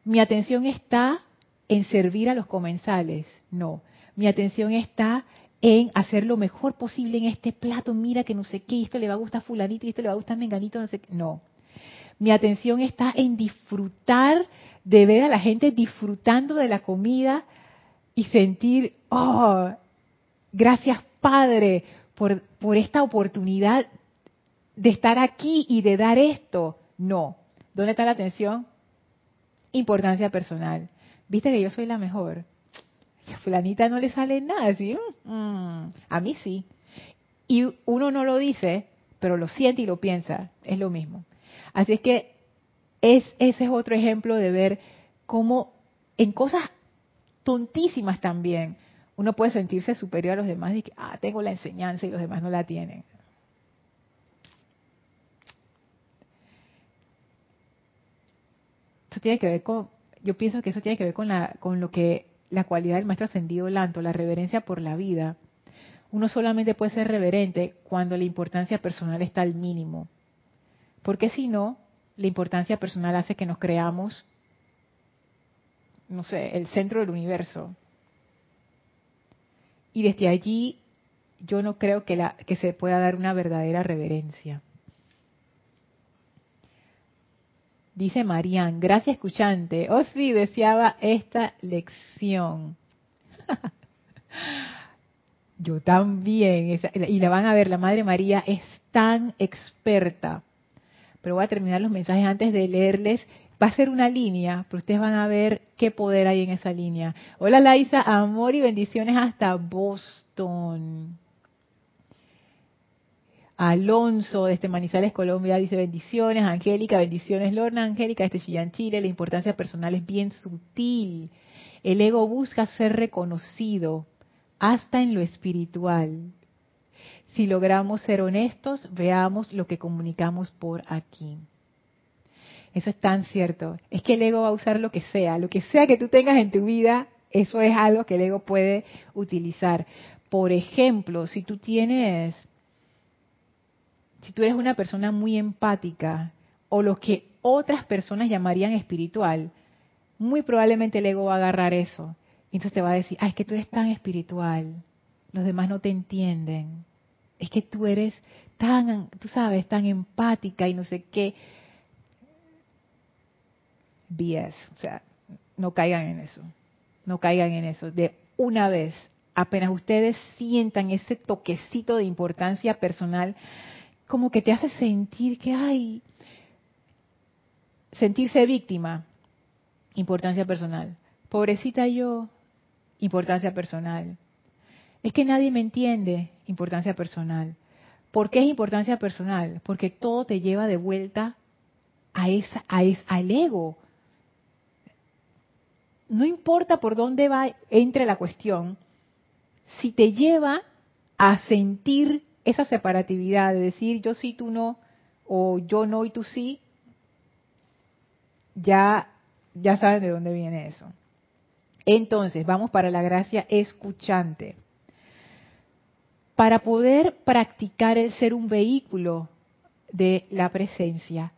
Mi atención está en servir a los comensales. No, mi atención está en hacer lo mejor posible en este plato. Mira que no sé qué, esto le va a gustar a fulanito y esto le va a gustar a menganito, no sé qué. No, mi atención está en disfrutar de ver a la gente disfrutando de la comida y sentir, oh, gracias Padre por, por esta oportunidad de estar aquí y de dar esto. No. ¿Dónde está la atención? Importancia personal. ¿Viste que yo soy la mejor? A fulanita no le sale nada. Mm, mm, a mí sí. Y uno no lo dice, pero lo siente y lo piensa. Es lo mismo. Así es que es, ese es otro ejemplo de ver cómo en cosas tontísimas también uno puede sentirse superior a los demás y que, ah, tengo la enseñanza y los demás no la tienen. Eso tiene que ver con, yo pienso que eso tiene que ver con, la, con lo que la cualidad del maestro ascendido Lanto, la reverencia por la vida. Uno solamente puede ser reverente cuando la importancia personal está al mínimo. Porque si no, la importancia personal hace que nos creamos, no sé, el centro del universo. Y desde allí yo no creo que, se pueda dar una verdadera reverencia. Dice Marían, gracias escuchante. Oh sí, deseaba esta lección. Yo también. Y la van a ver, la Madre María es tan experta. Pero voy a terminar los mensajes antes de leerles. Va a ser una línea, pero ustedes van a ver qué poder hay en esa línea. Hola Laisa, amor y bendiciones hasta Boston. Alonso desde Manizales, Colombia, dice bendiciones. Angélica, bendiciones. Lorna, Angélica desde Chillán, Chile. La importancia personal es bien sutil. El ego busca ser reconocido hasta en lo espiritual. Si logramos ser honestos, veamos lo que comunicamos por aquí. Eso es tan cierto. Es que el ego va a usar lo que sea. Lo que sea que tú tengas en tu vida, eso es algo que el ego puede utilizar. Por ejemplo, si tú tienes si tú eres una persona muy empática o lo que otras personas llamarían espiritual, muy probablemente el ego va a agarrar eso. Entonces te va a decir, ah, es que tú eres tan espiritual, los demás no te entienden. Es que tú eres tan, tú sabes, tan empática y no sé qué. BS, o sea, no caigan en eso. No caigan en eso. De una vez, apenas ustedes sientan ese toquecito de importancia personal, como que te hace sentir que hay sentirse víctima, importancia personal. Pobrecita yo, importancia personal. Es que nadie me entiende, importancia personal. ¿Por qué es importancia personal? Porque todo te lleva de vuelta a esa, a al ego. No importa por dónde va, entre la cuestión, si te lleva a sentir esa separatividad de decir yo sí, tú no, o yo no y tú sí, ya, ya saben de dónde viene eso. Entonces, vamos para la gracia escuchante. Para poder practicar el ser un vehículo de la presencia,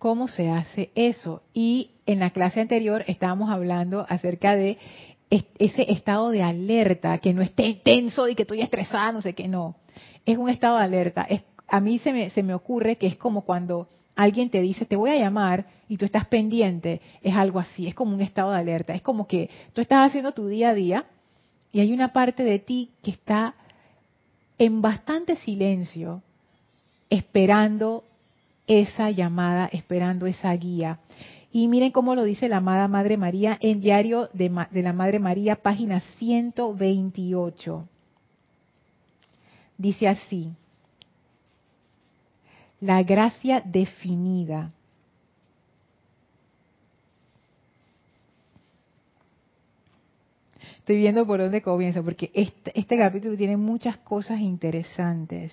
¿cómo se hace eso? Y en la clase anterior estábamos hablando acerca de ese estado de alerta, que no esté tenso y que estoy estresada, no sé qué, no es un estado de alerta. A mí se me, se me ocurre que es como cuando alguien te dice, te voy a llamar y tú estás pendiente, es algo así, es como un estado de alerta, es como que tú estás haciendo tu día a día y hay una parte de ti que está en bastante silencio, esperando esa llamada, esperando esa guía. Y miren cómo lo dice la amada Madre María en Diario de, la Madre María, página 128. Dice así, la gracia definida. Estoy viendo por dónde comienza, porque este, este capítulo tiene muchas cosas interesantes.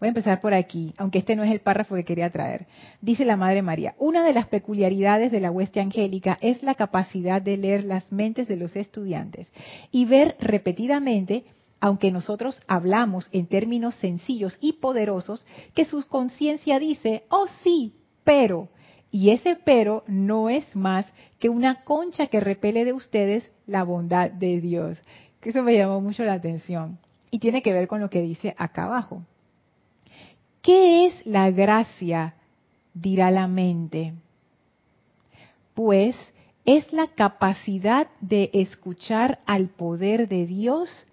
Voy a empezar por aquí, aunque este no es el párrafo que quería traer. Dice la Madre María, una de las peculiaridades de la hueste angélica es la capacidad de leer las mentes de los estudiantes y ver repetidamente, aunque nosotros hablamos en términos sencillos y poderosos, que su conciencia dice, oh sí, pero, y ese pero no es más que una concha que repele de ustedes la bondad de Dios. Que eso me llamó mucho la atención. Y tiene que ver con lo que dice acá abajo. ¿Qué es la gracia? dirá la mente. Pues es la capacidad de escuchar al poder de Dios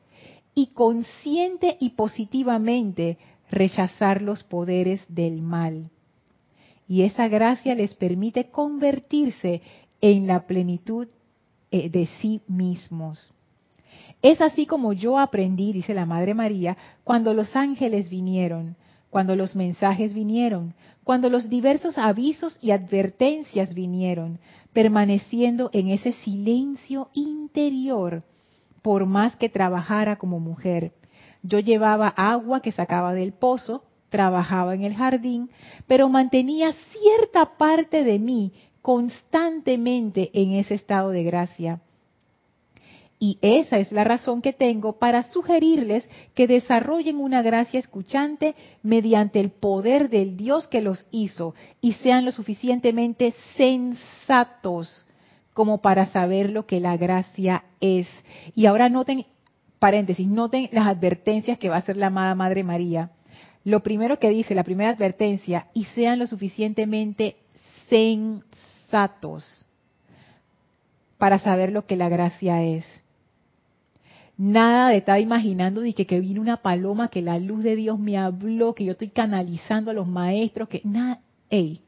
y consciente y positivamente rechazar los poderes del mal. Y esa gracia les permite convertirse en la plenitud eh, de sí mismos. Es así como yo aprendí, dice la Madre María, cuando los ángeles vinieron cuando los mensajes vinieron, cuando los diversos avisos y advertencias vinieron, permaneciendo en ese silencio interior, por más que trabajara como mujer. Yo llevaba agua que sacaba del pozo, trabajaba en el jardín, pero mantenía cierta parte de mí constantemente en ese estado de gracia. Y esa es la razón que tengo para sugerirles que desarrollen una gracia escuchante mediante el poder del Dios que los hizo y sean lo suficientemente sensatos como para saber lo que la gracia es. Y ahora noten, paréntesis, noten las advertencias que va a hacer la amada Madre María. Lo primero que dice, la primera advertencia, y sean lo suficientemente sensatos para saber lo que la gracia es. Nada de estar imaginando de que, que vino una paloma, que la luz de Dios me habló, que yo estoy canalizando a los maestros, que nada, ey.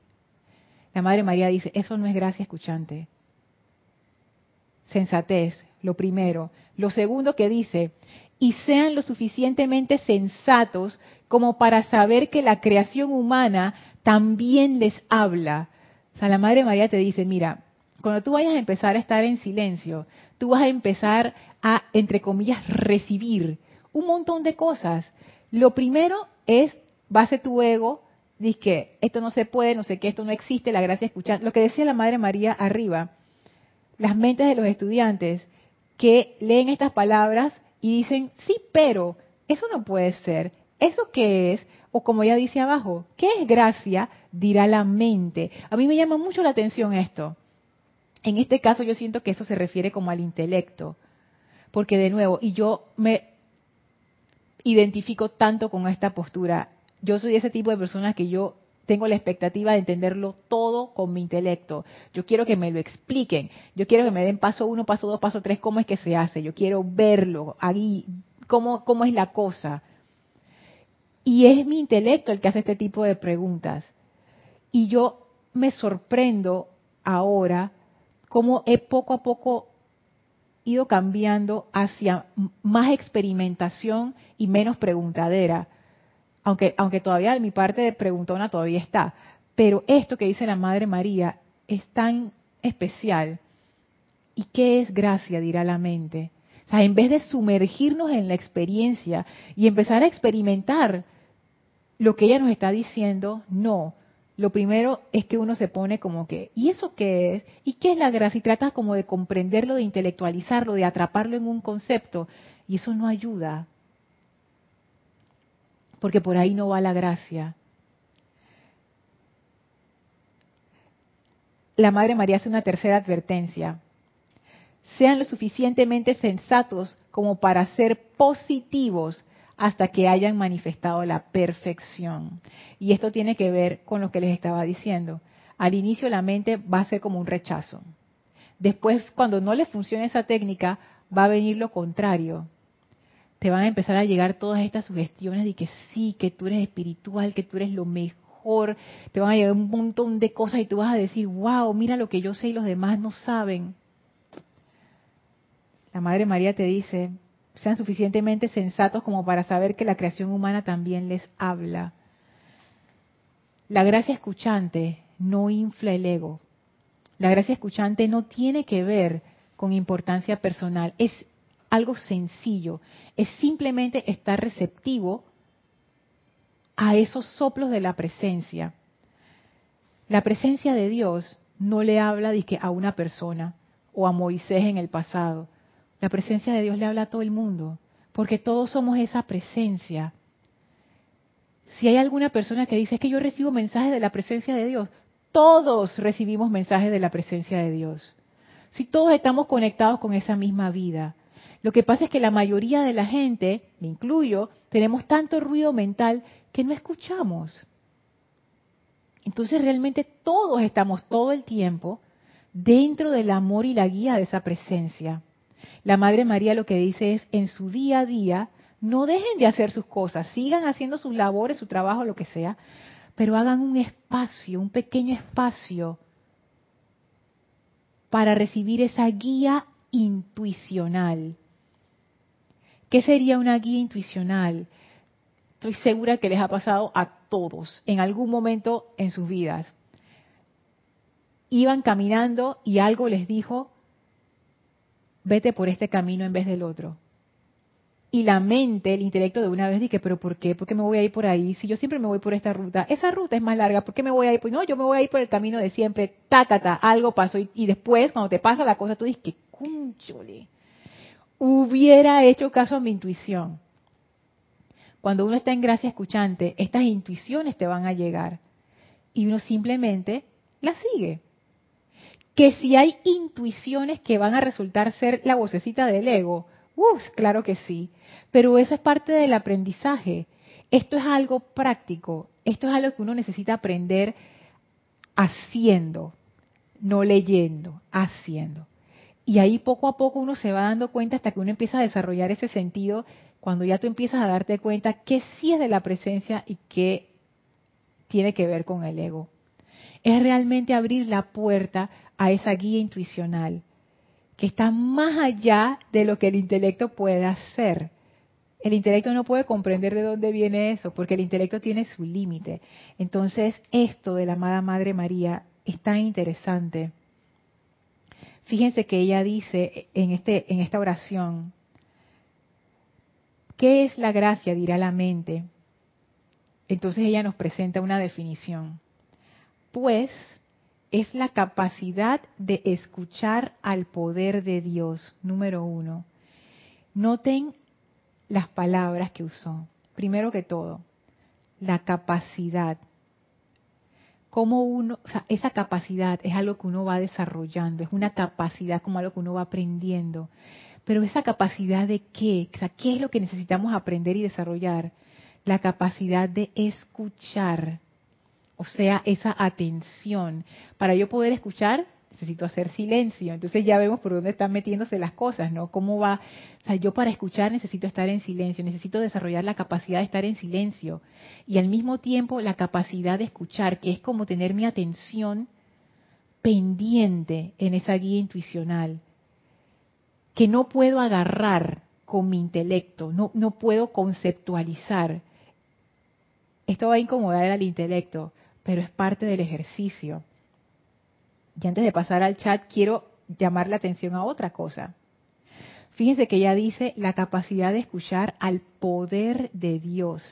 La Madre María dice, eso no es gracia escuchante. Sensatez, lo primero. Lo segundo que dice, y sean lo suficientemente sensatos como para saber que la creación humana también les habla. O sea, la Madre María te dice, mira, cuando tú vayas a empezar a estar en silencio, tú vas a empezar a, entre comillas, recibir un montón de cosas. Lo primero es, base tu ego, dice que esto no se puede, no sé qué, esto no existe, la gracia escuchar. Lo que decía la Madre María arriba, las mentes de los estudiantes que leen estas palabras y dicen, sí, pero eso no puede ser. ¿Eso qué es? O como ella dice abajo, ¿qué es gracia? Dirá la mente. A mí me llama mucho la atención esto. En este caso yo siento que eso se refiere como al intelecto, porque de nuevo, y yo me identifico tanto con esta postura, yo soy ese tipo de persona que yo tengo la expectativa de entenderlo todo con mi intelecto. Yo quiero que me lo expliquen. Yo quiero que me den paso uno, paso dos, paso tres, cómo es que se hace. Yo quiero verlo ahí, cómo, cómo es la cosa. Y es mi intelecto el que hace este tipo de preguntas. Y yo me sorprendo ahora cómo he poco a poco ido cambiando hacia más experimentación y menos preguntadera. Aunque, aunque todavía mi parte de preguntona todavía está. Pero esto que dice la Madre María es tan especial. ¿Y qué es gracia? dirá la mente. O sea, en vez de sumergirnos en la experiencia y empezar a experimentar lo que ella nos está diciendo, no lo primero es que uno se pone como que, ¿y eso qué es? ¿Y qué es la gracia? Y tratas como de comprenderlo, de intelectualizarlo, de atraparlo en un concepto. Y eso no ayuda. Porque por ahí no va la gracia. La Madre María hace una tercera advertencia. Sean lo suficientemente sensatos como para ser positivos hasta que hayan manifestado la perfección. Y esto tiene que ver con lo que les estaba diciendo. Al inicio la mente va a ser como un rechazo. Después, cuando no les funcione esa técnica, va a venir lo contrario. Te van a empezar a llegar todas estas sugestiones de que sí, que tú eres espiritual, que tú eres lo mejor. Te van a llegar un montón de cosas y tú vas a decir, wow, mira lo que yo sé y los demás no saben. La Madre María te dice, sean suficientemente sensatos como para saber que la creación humana también les habla. La gracia escuchante no infla el ego. La gracia escuchante no tiene que ver con importancia personal. Es algo sencillo. Es simplemente estar receptivo a esos soplos de la presencia. La presencia de Dios no le habla de a una persona o a Moisés en el pasado la presencia de Dios le habla a todo el mundo, porque todos somos esa presencia. Si hay alguna persona que dice es que yo recibo mensajes de la presencia de Dios, todos recibimos mensajes de la presencia de Dios. Si todos estamos conectados con esa misma vida. Lo que pasa es que la mayoría de la gente, me incluyo, tenemos tanto ruido mental que no escuchamos. Entonces realmente todos estamos todo el tiempo dentro del amor y la guía de esa presencia. La Madre María lo que dice es, en su día a día, no dejen de hacer sus cosas, sigan haciendo sus labores, su trabajo, lo que sea, pero hagan un espacio, un pequeño espacio para recibir esa guía intuicional. ¿Qué sería una guía intuicional? Estoy segura que les ha pasado a todos en algún momento en sus vidas. Iban caminando y algo les dijo, vete por este camino en vez del otro. Y la mente, el intelecto de una vez dice, pero ¿por qué? ¿Por qué me voy a ir por ahí? Si yo siempre me voy por esta ruta, esa ruta es más larga, ¿por qué me voy a ir? Pues no, yo me voy a ir por el camino de siempre, tácata, algo pasó. Y, después, cuando te pasa la cosa, tú dices, que cúnchole, hubiera hecho caso a mi intuición. Cuando uno está en gracia escuchante, estas intuiciones te van a llegar. Y uno simplemente las sigue. Que si hay intuiciones que van a resultar ser la vocecita del ego, ¡Uf! claro que sí. Pero eso es parte del aprendizaje. Esto es algo práctico. Esto es algo que uno necesita aprender haciendo, no leyendo, haciendo. Y ahí poco a poco uno se va dando cuenta hasta que uno empieza a desarrollar ese sentido, cuando ya tú empiezas a darte cuenta que sí es de la presencia y que tiene que ver con el ego. Es realmente abrir la puerta a esa guía intuicional, que está más allá de lo que el intelecto puede hacer. El intelecto no puede comprender de dónde viene eso, porque el intelecto tiene su límite. Entonces, esto de la amada Madre María es tan interesante. Fíjense que ella dice en, este, en esta oración, ¿qué es la gracia? dirá la mente. Entonces ella nos presenta una definición. Pues es la capacidad de escuchar al poder de Dios, número uno. Noten las palabras que usó. Primero que todo, la capacidad. Como uno, esa capacidad es algo que uno va desarrollando, es una capacidad como algo que uno va aprendiendo. Pero esa capacidad de qué? ¿qué es lo que necesitamos aprender y desarrollar? La capacidad de escuchar o sea, esa atención. Para yo poder escuchar, necesito hacer silencio. Entonces ya vemos por dónde están metiéndose las cosas, ¿no? ¿Cómo va? O sea, yo para escuchar necesito estar en silencio, necesito desarrollar la capacidad de estar en silencio. Y al mismo tiempo la capacidad de escuchar, que es como tener mi atención pendiente en esa guía intuicional, que no puedo agarrar con mi intelecto, no, no puedo conceptualizar. Esto va a incomodar al intelecto, pero es parte del ejercicio. Y antes de pasar al chat, quiero llamar la atención a otra cosa. Fíjense que ella dice la capacidad de escuchar al poder de Dios.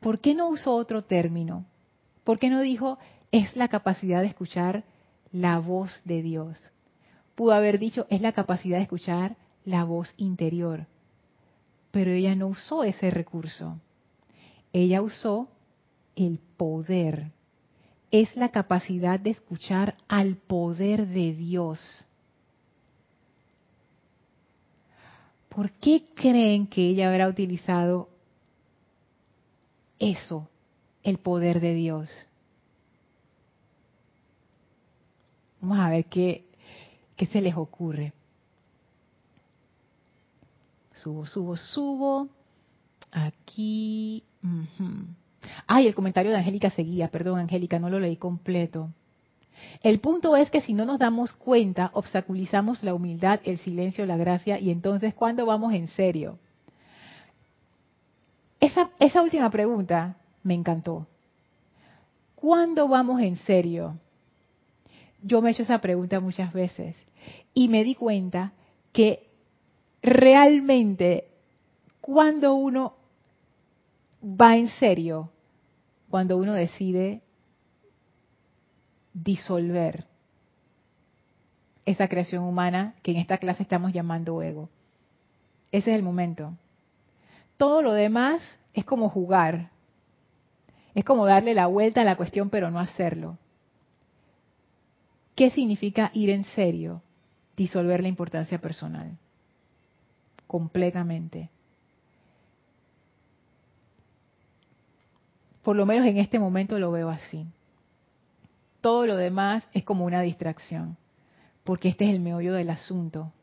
¿Por qué no usó otro término? ¿Por qué no dijo es la capacidad de escuchar la voz de Dios? Pudo haber dicho es la capacidad de escuchar la voz interior. Pero ella no usó ese recurso. Ella usó el poder. Es la capacidad de escuchar al poder de Dios. ¿Por qué creen que ella habrá utilizado eso, el poder de Dios? Vamos a ver qué, qué se les ocurre. Subo, subo, subo. Aquí. Ay, el comentario de Angélica seguía, perdón Angélica, no lo leí completo. El punto es que si no nos damos cuenta, obstaculizamos la humildad, el silencio, la gracia, y entonces, ¿cuándo vamos en serio? Esa, esa última pregunta me encantó. ¿Cuándo vamos en serio? Yo me he hecho esa pregunta muchas veces y me di cuenta que realmente cuando uno va en serio, cuando uno decide disolver esa creación humana que en esta clase estamos llamando ego. Ese es el momento. Todo lo demás es como jugar. Es como darle la vuelta a la cuestión pero no hacerlo. ¿Qué significa ir en serio? Disolver la importancia personal. Completamente. Por lo menos en este momento lo veo así. Todo lo demás es como una distracción, porque este es el meollo del asunto,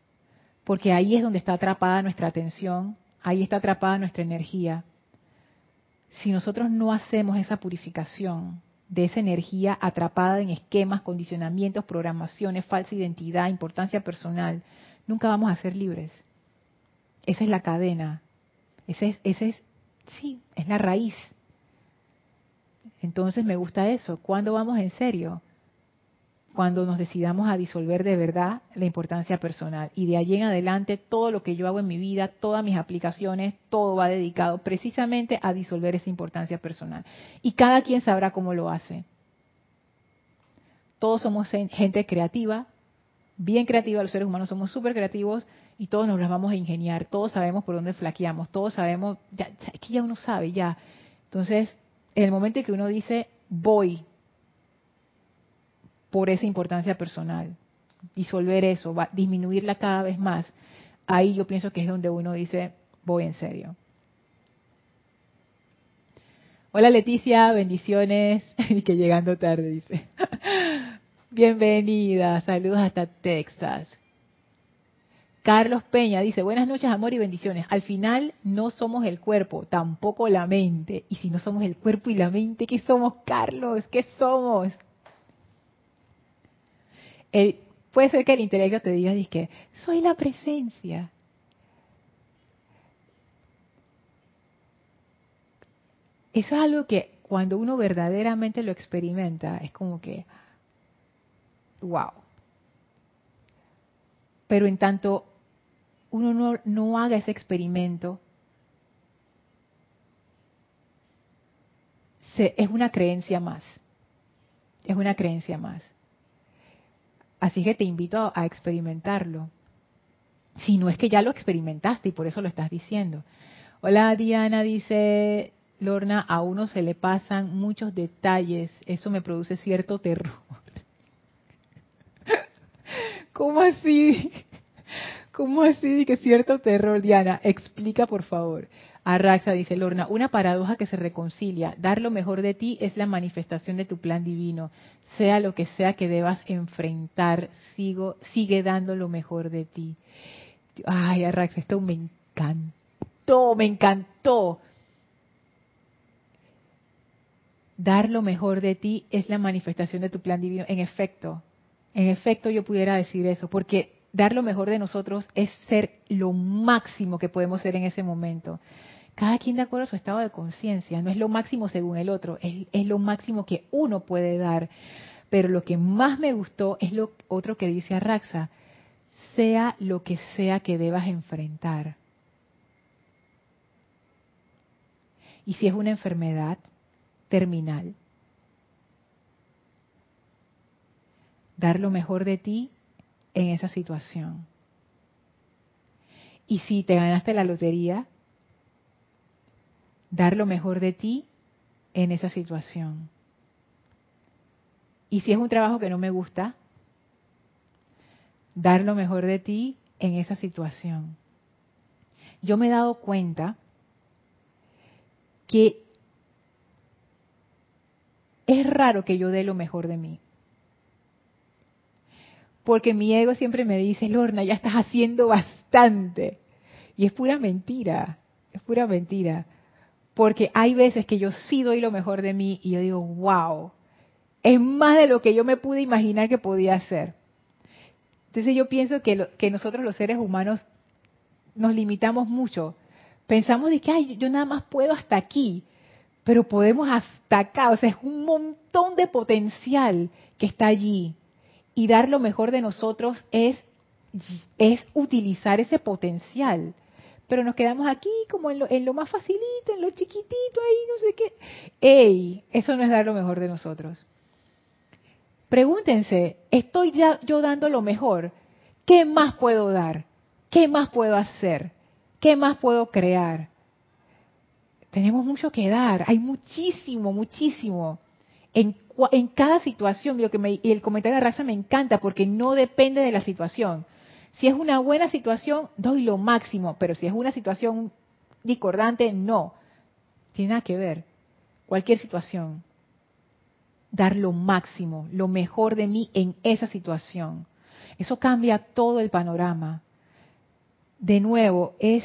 porque ahí es donde está atrapada nuestra atención, ahí está atrapada nuestra energía. Si nosotros no hacemos esa purificación de esa energía atrapada en esquemas, condicionamientos, programaciones, falsa identidad, importancia personal, nunca vamos a ser libres. Esa es la cadena. Ese es, ese es sí, es la raíz. Entonces me gusta eso. ¿Cuándo vamos en serio? Cuando nos decidamos a disolver de verdad la importancia personal. Y de allí en adelante todo lo que yo hago en mi vida, todas mis aplicaciones, todo va dedicado precisamente a disolver esa importancia personal. Y cada quien sabrá cómo lo hace. Todos somos gente creativa, bien creativa, los seres humanos somos súper creativos y todos nos las vamos a ingeniar, todos sabemos por dónde flaqueamos, todos sabemos, ya, es que ya uno sabe, ya. Entonces, en el momento en que uno dice voy por esa importancia personal. Disolver eso, va, disminuirla cada vez más. Ahí yo pienso que es donde uno dice, voy en serio. Hola Leticia, bendiciones. Y que llegando tarde, dice. Bienvenida, saludos hasta Texas. Carlos Peña dice, buenas noches, amor y bendiciones. Al final no somos el cuerpo, tampoco la mente. Y si no somos el cuerpo y la mente, ¿qué somos, Carlos? ¿Qué somos? puede ser que el intelecto te diga, que soy la presencia. Eso es algo que cuando uno verdaderamente lo experimenta, es como que, wow. Pero en tanto uno no, haga ese experimento, es una creencia más. Es una creencia más. Así que te invito a experimentarlo. Si no es que ya lo experimentaste y por eso lo estás diciendo. Hola Diana, dice Lorna, a uno se le pasan muchos detalles. Eso me produce cierto terror. ¿Cómo así? ¿Cómo así que cierto terror, Diana? Explica, por favor. Arraxa dice Lorna, una paradoja que se reconcilia. Dar lo mejor de ti es la manifestación de tu plan divino. Sea lo que sea que debas enfrentar, sigo, sigue dando lo mejor de ti. Ay, Arraxa, esto me encantó, me encantó. Dar lo mejor de ti es la manifestación de tu plan divino. En efecto, en efecto yo pudiera decir eso, porque dar lo mejor de nosotros es ser lo máximo que podemos ser en ese momento. Cada quien de acuerdo a su estado de conciencia, no es lo máximo según el otro, es, lo máximo que uno puede dar. Pero lo que más me gustó es lo otro que dice Arraxa, sea lo que sea que debas enfrentar. Y si es una enfermedad terminal, dar lo mejor de ti en esa situación. Y si te ganaste la lotería, dar lo mejor de ti en esa situación. Y si es un trabajo que no me gusta, dar lo mejor de ti en esa situación. Yo me he dado cuenta que es raro que yo dé lo mejor de mí porque mi ego siempre me dice, Lorna, ya estás haciendo bastante. Y es pura mentira, es pura mentira. Porque hay veces que yo sí doy lo mejor de mí y yo digo, wow, es más de lo que yo me pude imaginar que podía hacer. Entonces yo pienso que, que nosotros los seres humanos nos limitamos mucho. Pensamos de que, ay, yo nada más puedo hasta aquí, pero podemos hasta acá. O sea, es un montón de potencial que está allí y dar lo mejor de nosotros es, es utilizar ese potencial. Pero nos quedamos aquí como en lo, en lo más facilito, en lo chiquitito, ahí no sé qué. ¡Ey! Eso no es dar lo mejor de nosotros. Pregúntense, ¿estoy ya yo dando lo mejor? ¿Qué más puedo dar? ¿Qué más puedo hacer? ¿Qué más puedo crear? Tenemos mucho que dar, hay muchísimo, muchísimo. En en cada situación, lo que y el comentario de raza me encanta porque no depende de la situación. Si es una buena situación, doy lo máximo, pero si es una situación discordante, no. Tiene nada que ver. Cualquier situación. Dar lo máximo, lo mejor de mí en esa situación. Eso cambia todo el panorama. De nuevo, es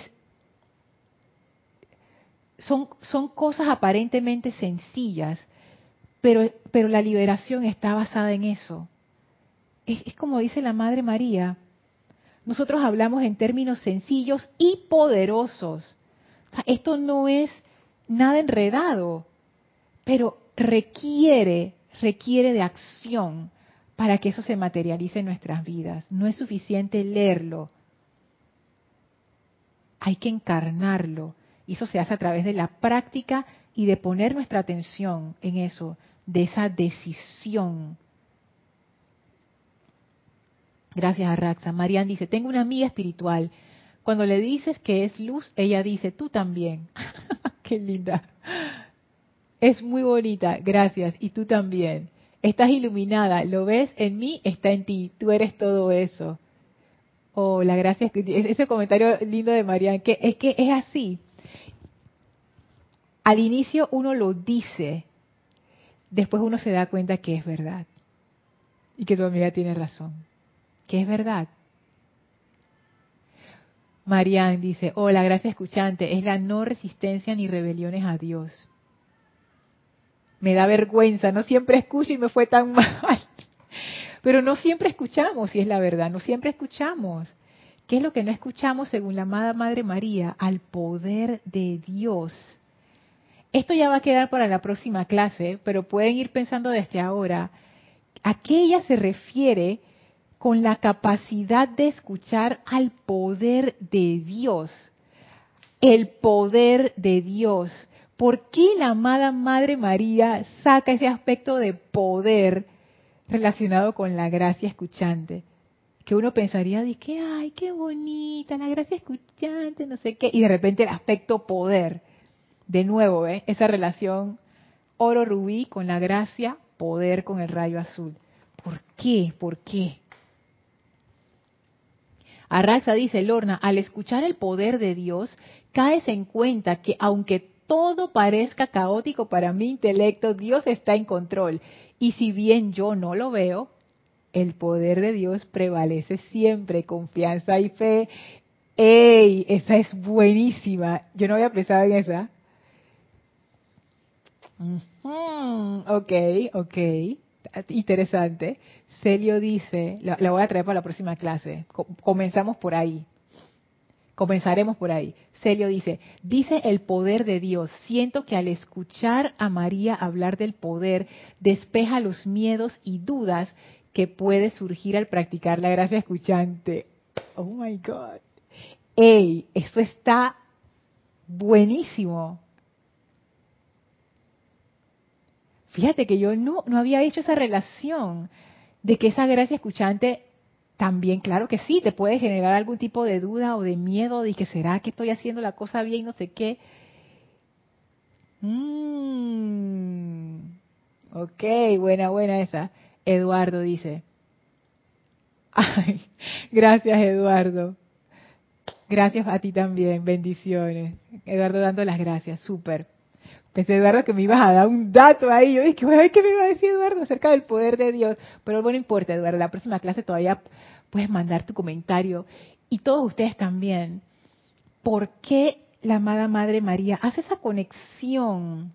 son, son cosas aparentemente sencillas, pero, pero la liberación está basada en eso. Es, como dice la Madre María, nosotros hablamos en términos sencillos y poderosos. esto no es nada enredado, pero requiere, requiere de acción para que eso se materialice en nuestras vidas. No es suficiente leerlo, hay que encarnarlo. Y eso se hace a través de la práctica y de poner nuestra atención en eso, de esa decisión. Gracias a Raxa. Marian dice, tengo una amiga espiritual. Cuando le dices que es luz, ella dice, tú también. Qué linda. Es muy bonita, gracias. Y tú también. estás iluminada, lo ves en mí, está en ti, tú eres todo eso. Oh, la gracia, ese comentario lindo de Marian, que es que es así. Al inicio uno lo dice, después uno se da cuenta que es verdad. Y que tu amiga tiene razón, que es verdad. Marian dice, oh, la gracia escuchante es la no resistencia ni rebeliones a Dios. Me da vergüenza, no siempre escucho y me fue tan mal. Pero no siempre escuchamos, si es la verdad, no siempre escuchamos. ¿Qué es lo que no escuchamos según la amada Madre María? Al poder de Dios. Esto ya va a quedar para la próxima clase, pero pueden ir pensando desde ahora a qué ella se refiere con la capacidad de escuchar al poder de Dios. El poder de Dios. ¿Por qué la amada Madre María saca ese aspecto de poder relacionado con la gracia escuchante? Que uno pensaría de que, ay, qué bonita, la gracia escuchante, no sé qué, y de repente el aspecto poder. De nuevo, ¿eh? esa relación oro rubí con la gracia, poder con el rayo azul. ¿Por qué? ¿Por qué? Arraxa dice, Lorna, al escuchar el poder de Dios, caes en cuenta que aunque todo parezca caótico para mi intelecto, Dios está en control. Y si bien yo no lo veo, el poder de Dios prevalece siempre, confianza y fe. ¡Ey! Esa es buenísima. Yo no había pensado en esa. Ok, ok. Interesante. Celio dice, la, voy a traer para la próxima clase. Comenzamos por ahí. Comenzaremos por ahí. Celio dice, dice el poder de Dios, siento que al escuchar a María hablar del poder, despeja los miedos y dudas que puede surgir al practicar la gracia escuchante. Oh my God. ¡Ey! Eso está buenísimo. Fíjate que yo no, no había hecho esa relación de que esa gracia escuchante también, claro que sí, te puede generar algún tipo de duda o de miedo de que será que estoy haciendo la cosa bien, no sé qué. Mm, ok, buena, buena esa. Eduardo dice. Ay, gracias Eduardo. Gracias a ti también, bendiciones. Eduardo dando las gracias, súper. Pensé, Eduardo, que me ibas a dar un dato ahí. Yo dije, ¿qué me iba a decir Eduardo acerca del poder de Dios? Pero bueno, no importa, Eduardo. La próxima clase todavía puedes mandar tu comentario. Y todos ustedes también. ¿Por qué la amada Madre María hace esa conexión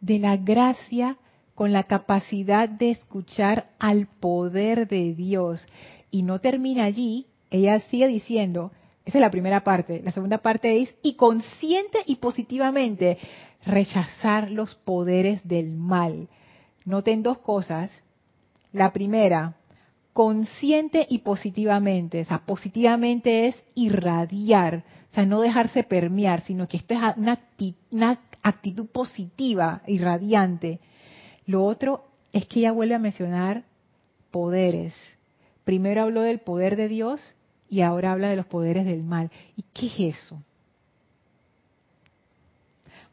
de la gracia con la capacidad de escuchar al poder de Dios? Y no termina allí. Ella sigue diciendo, esa es la primera parte. La segunda parte es, y consciente y positivamente, rechazar los poderes del mal. Noten dos cosas. La primera, consciente y positivamente. O sea, positivamente es irradiar, o sea, no dejarse permear, sino que esto es una, una actitud positiva, irradiante. Lo otro es que ella vuelve a mencionar poderes. Primero habló del poder de Dios y ahora habla de los poderes del mal. ¿Y qué es eso?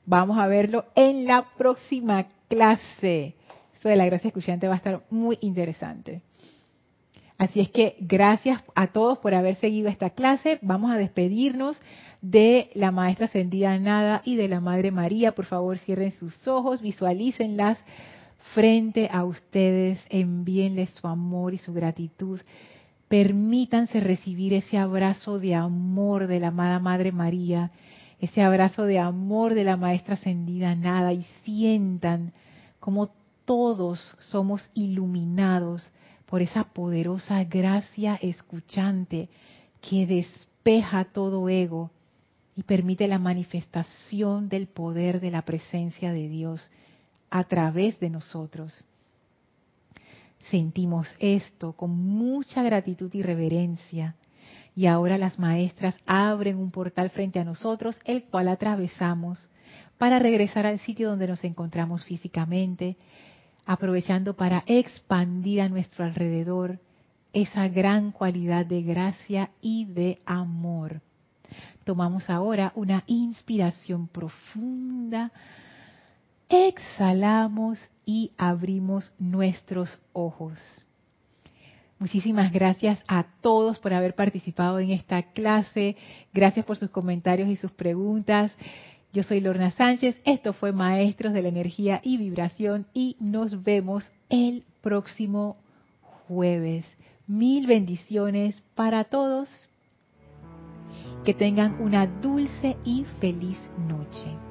Vamos a verlo en la próxima clase. Eso de la gracia escuchante va a estar muy interesante. Así es que gracias a todos por haber seguido esta clase. Vamos a despedirnos de la maestra ascendida Nada y de la Madre María. Por favor, cierren sus ojos, visualícenlas frente a ustedes, envíenles su amor y su gratitud permítanse recibir ese abrazo de amor de la amada Madre María, ese abrazo de amor de la Maestra Ascendida Nada y sientan como todos somos iluminados por esa poderosa gracia escuchante que despeja todo ego y permite la manifestación del poder de la presencia de Dios a través de nosotros sentimos esto con mucha gratitud y reverencia. Y ahora las maestras abren un portal frente a nosotros, el cual atravesamos para regresar al sitio donde nos encontramos físicamente, aprovechando para expandir a nuestro alrededor esa gran cualidad de gracia y de amor. Tomamos ahora una inspiración profunda exhalamos y abrimos nuestros ojos. Muchísimas gracias a todos por haber participado en esta clase. Gracias por sus comentarios y sus preguntas. Yo soy Lorna Sánchez. Esto fue Maestros de la Energía y Vibración y nos vemos el próximo jueves. Mil bendiciones para todos. Que tengan una dulce y feliz noche.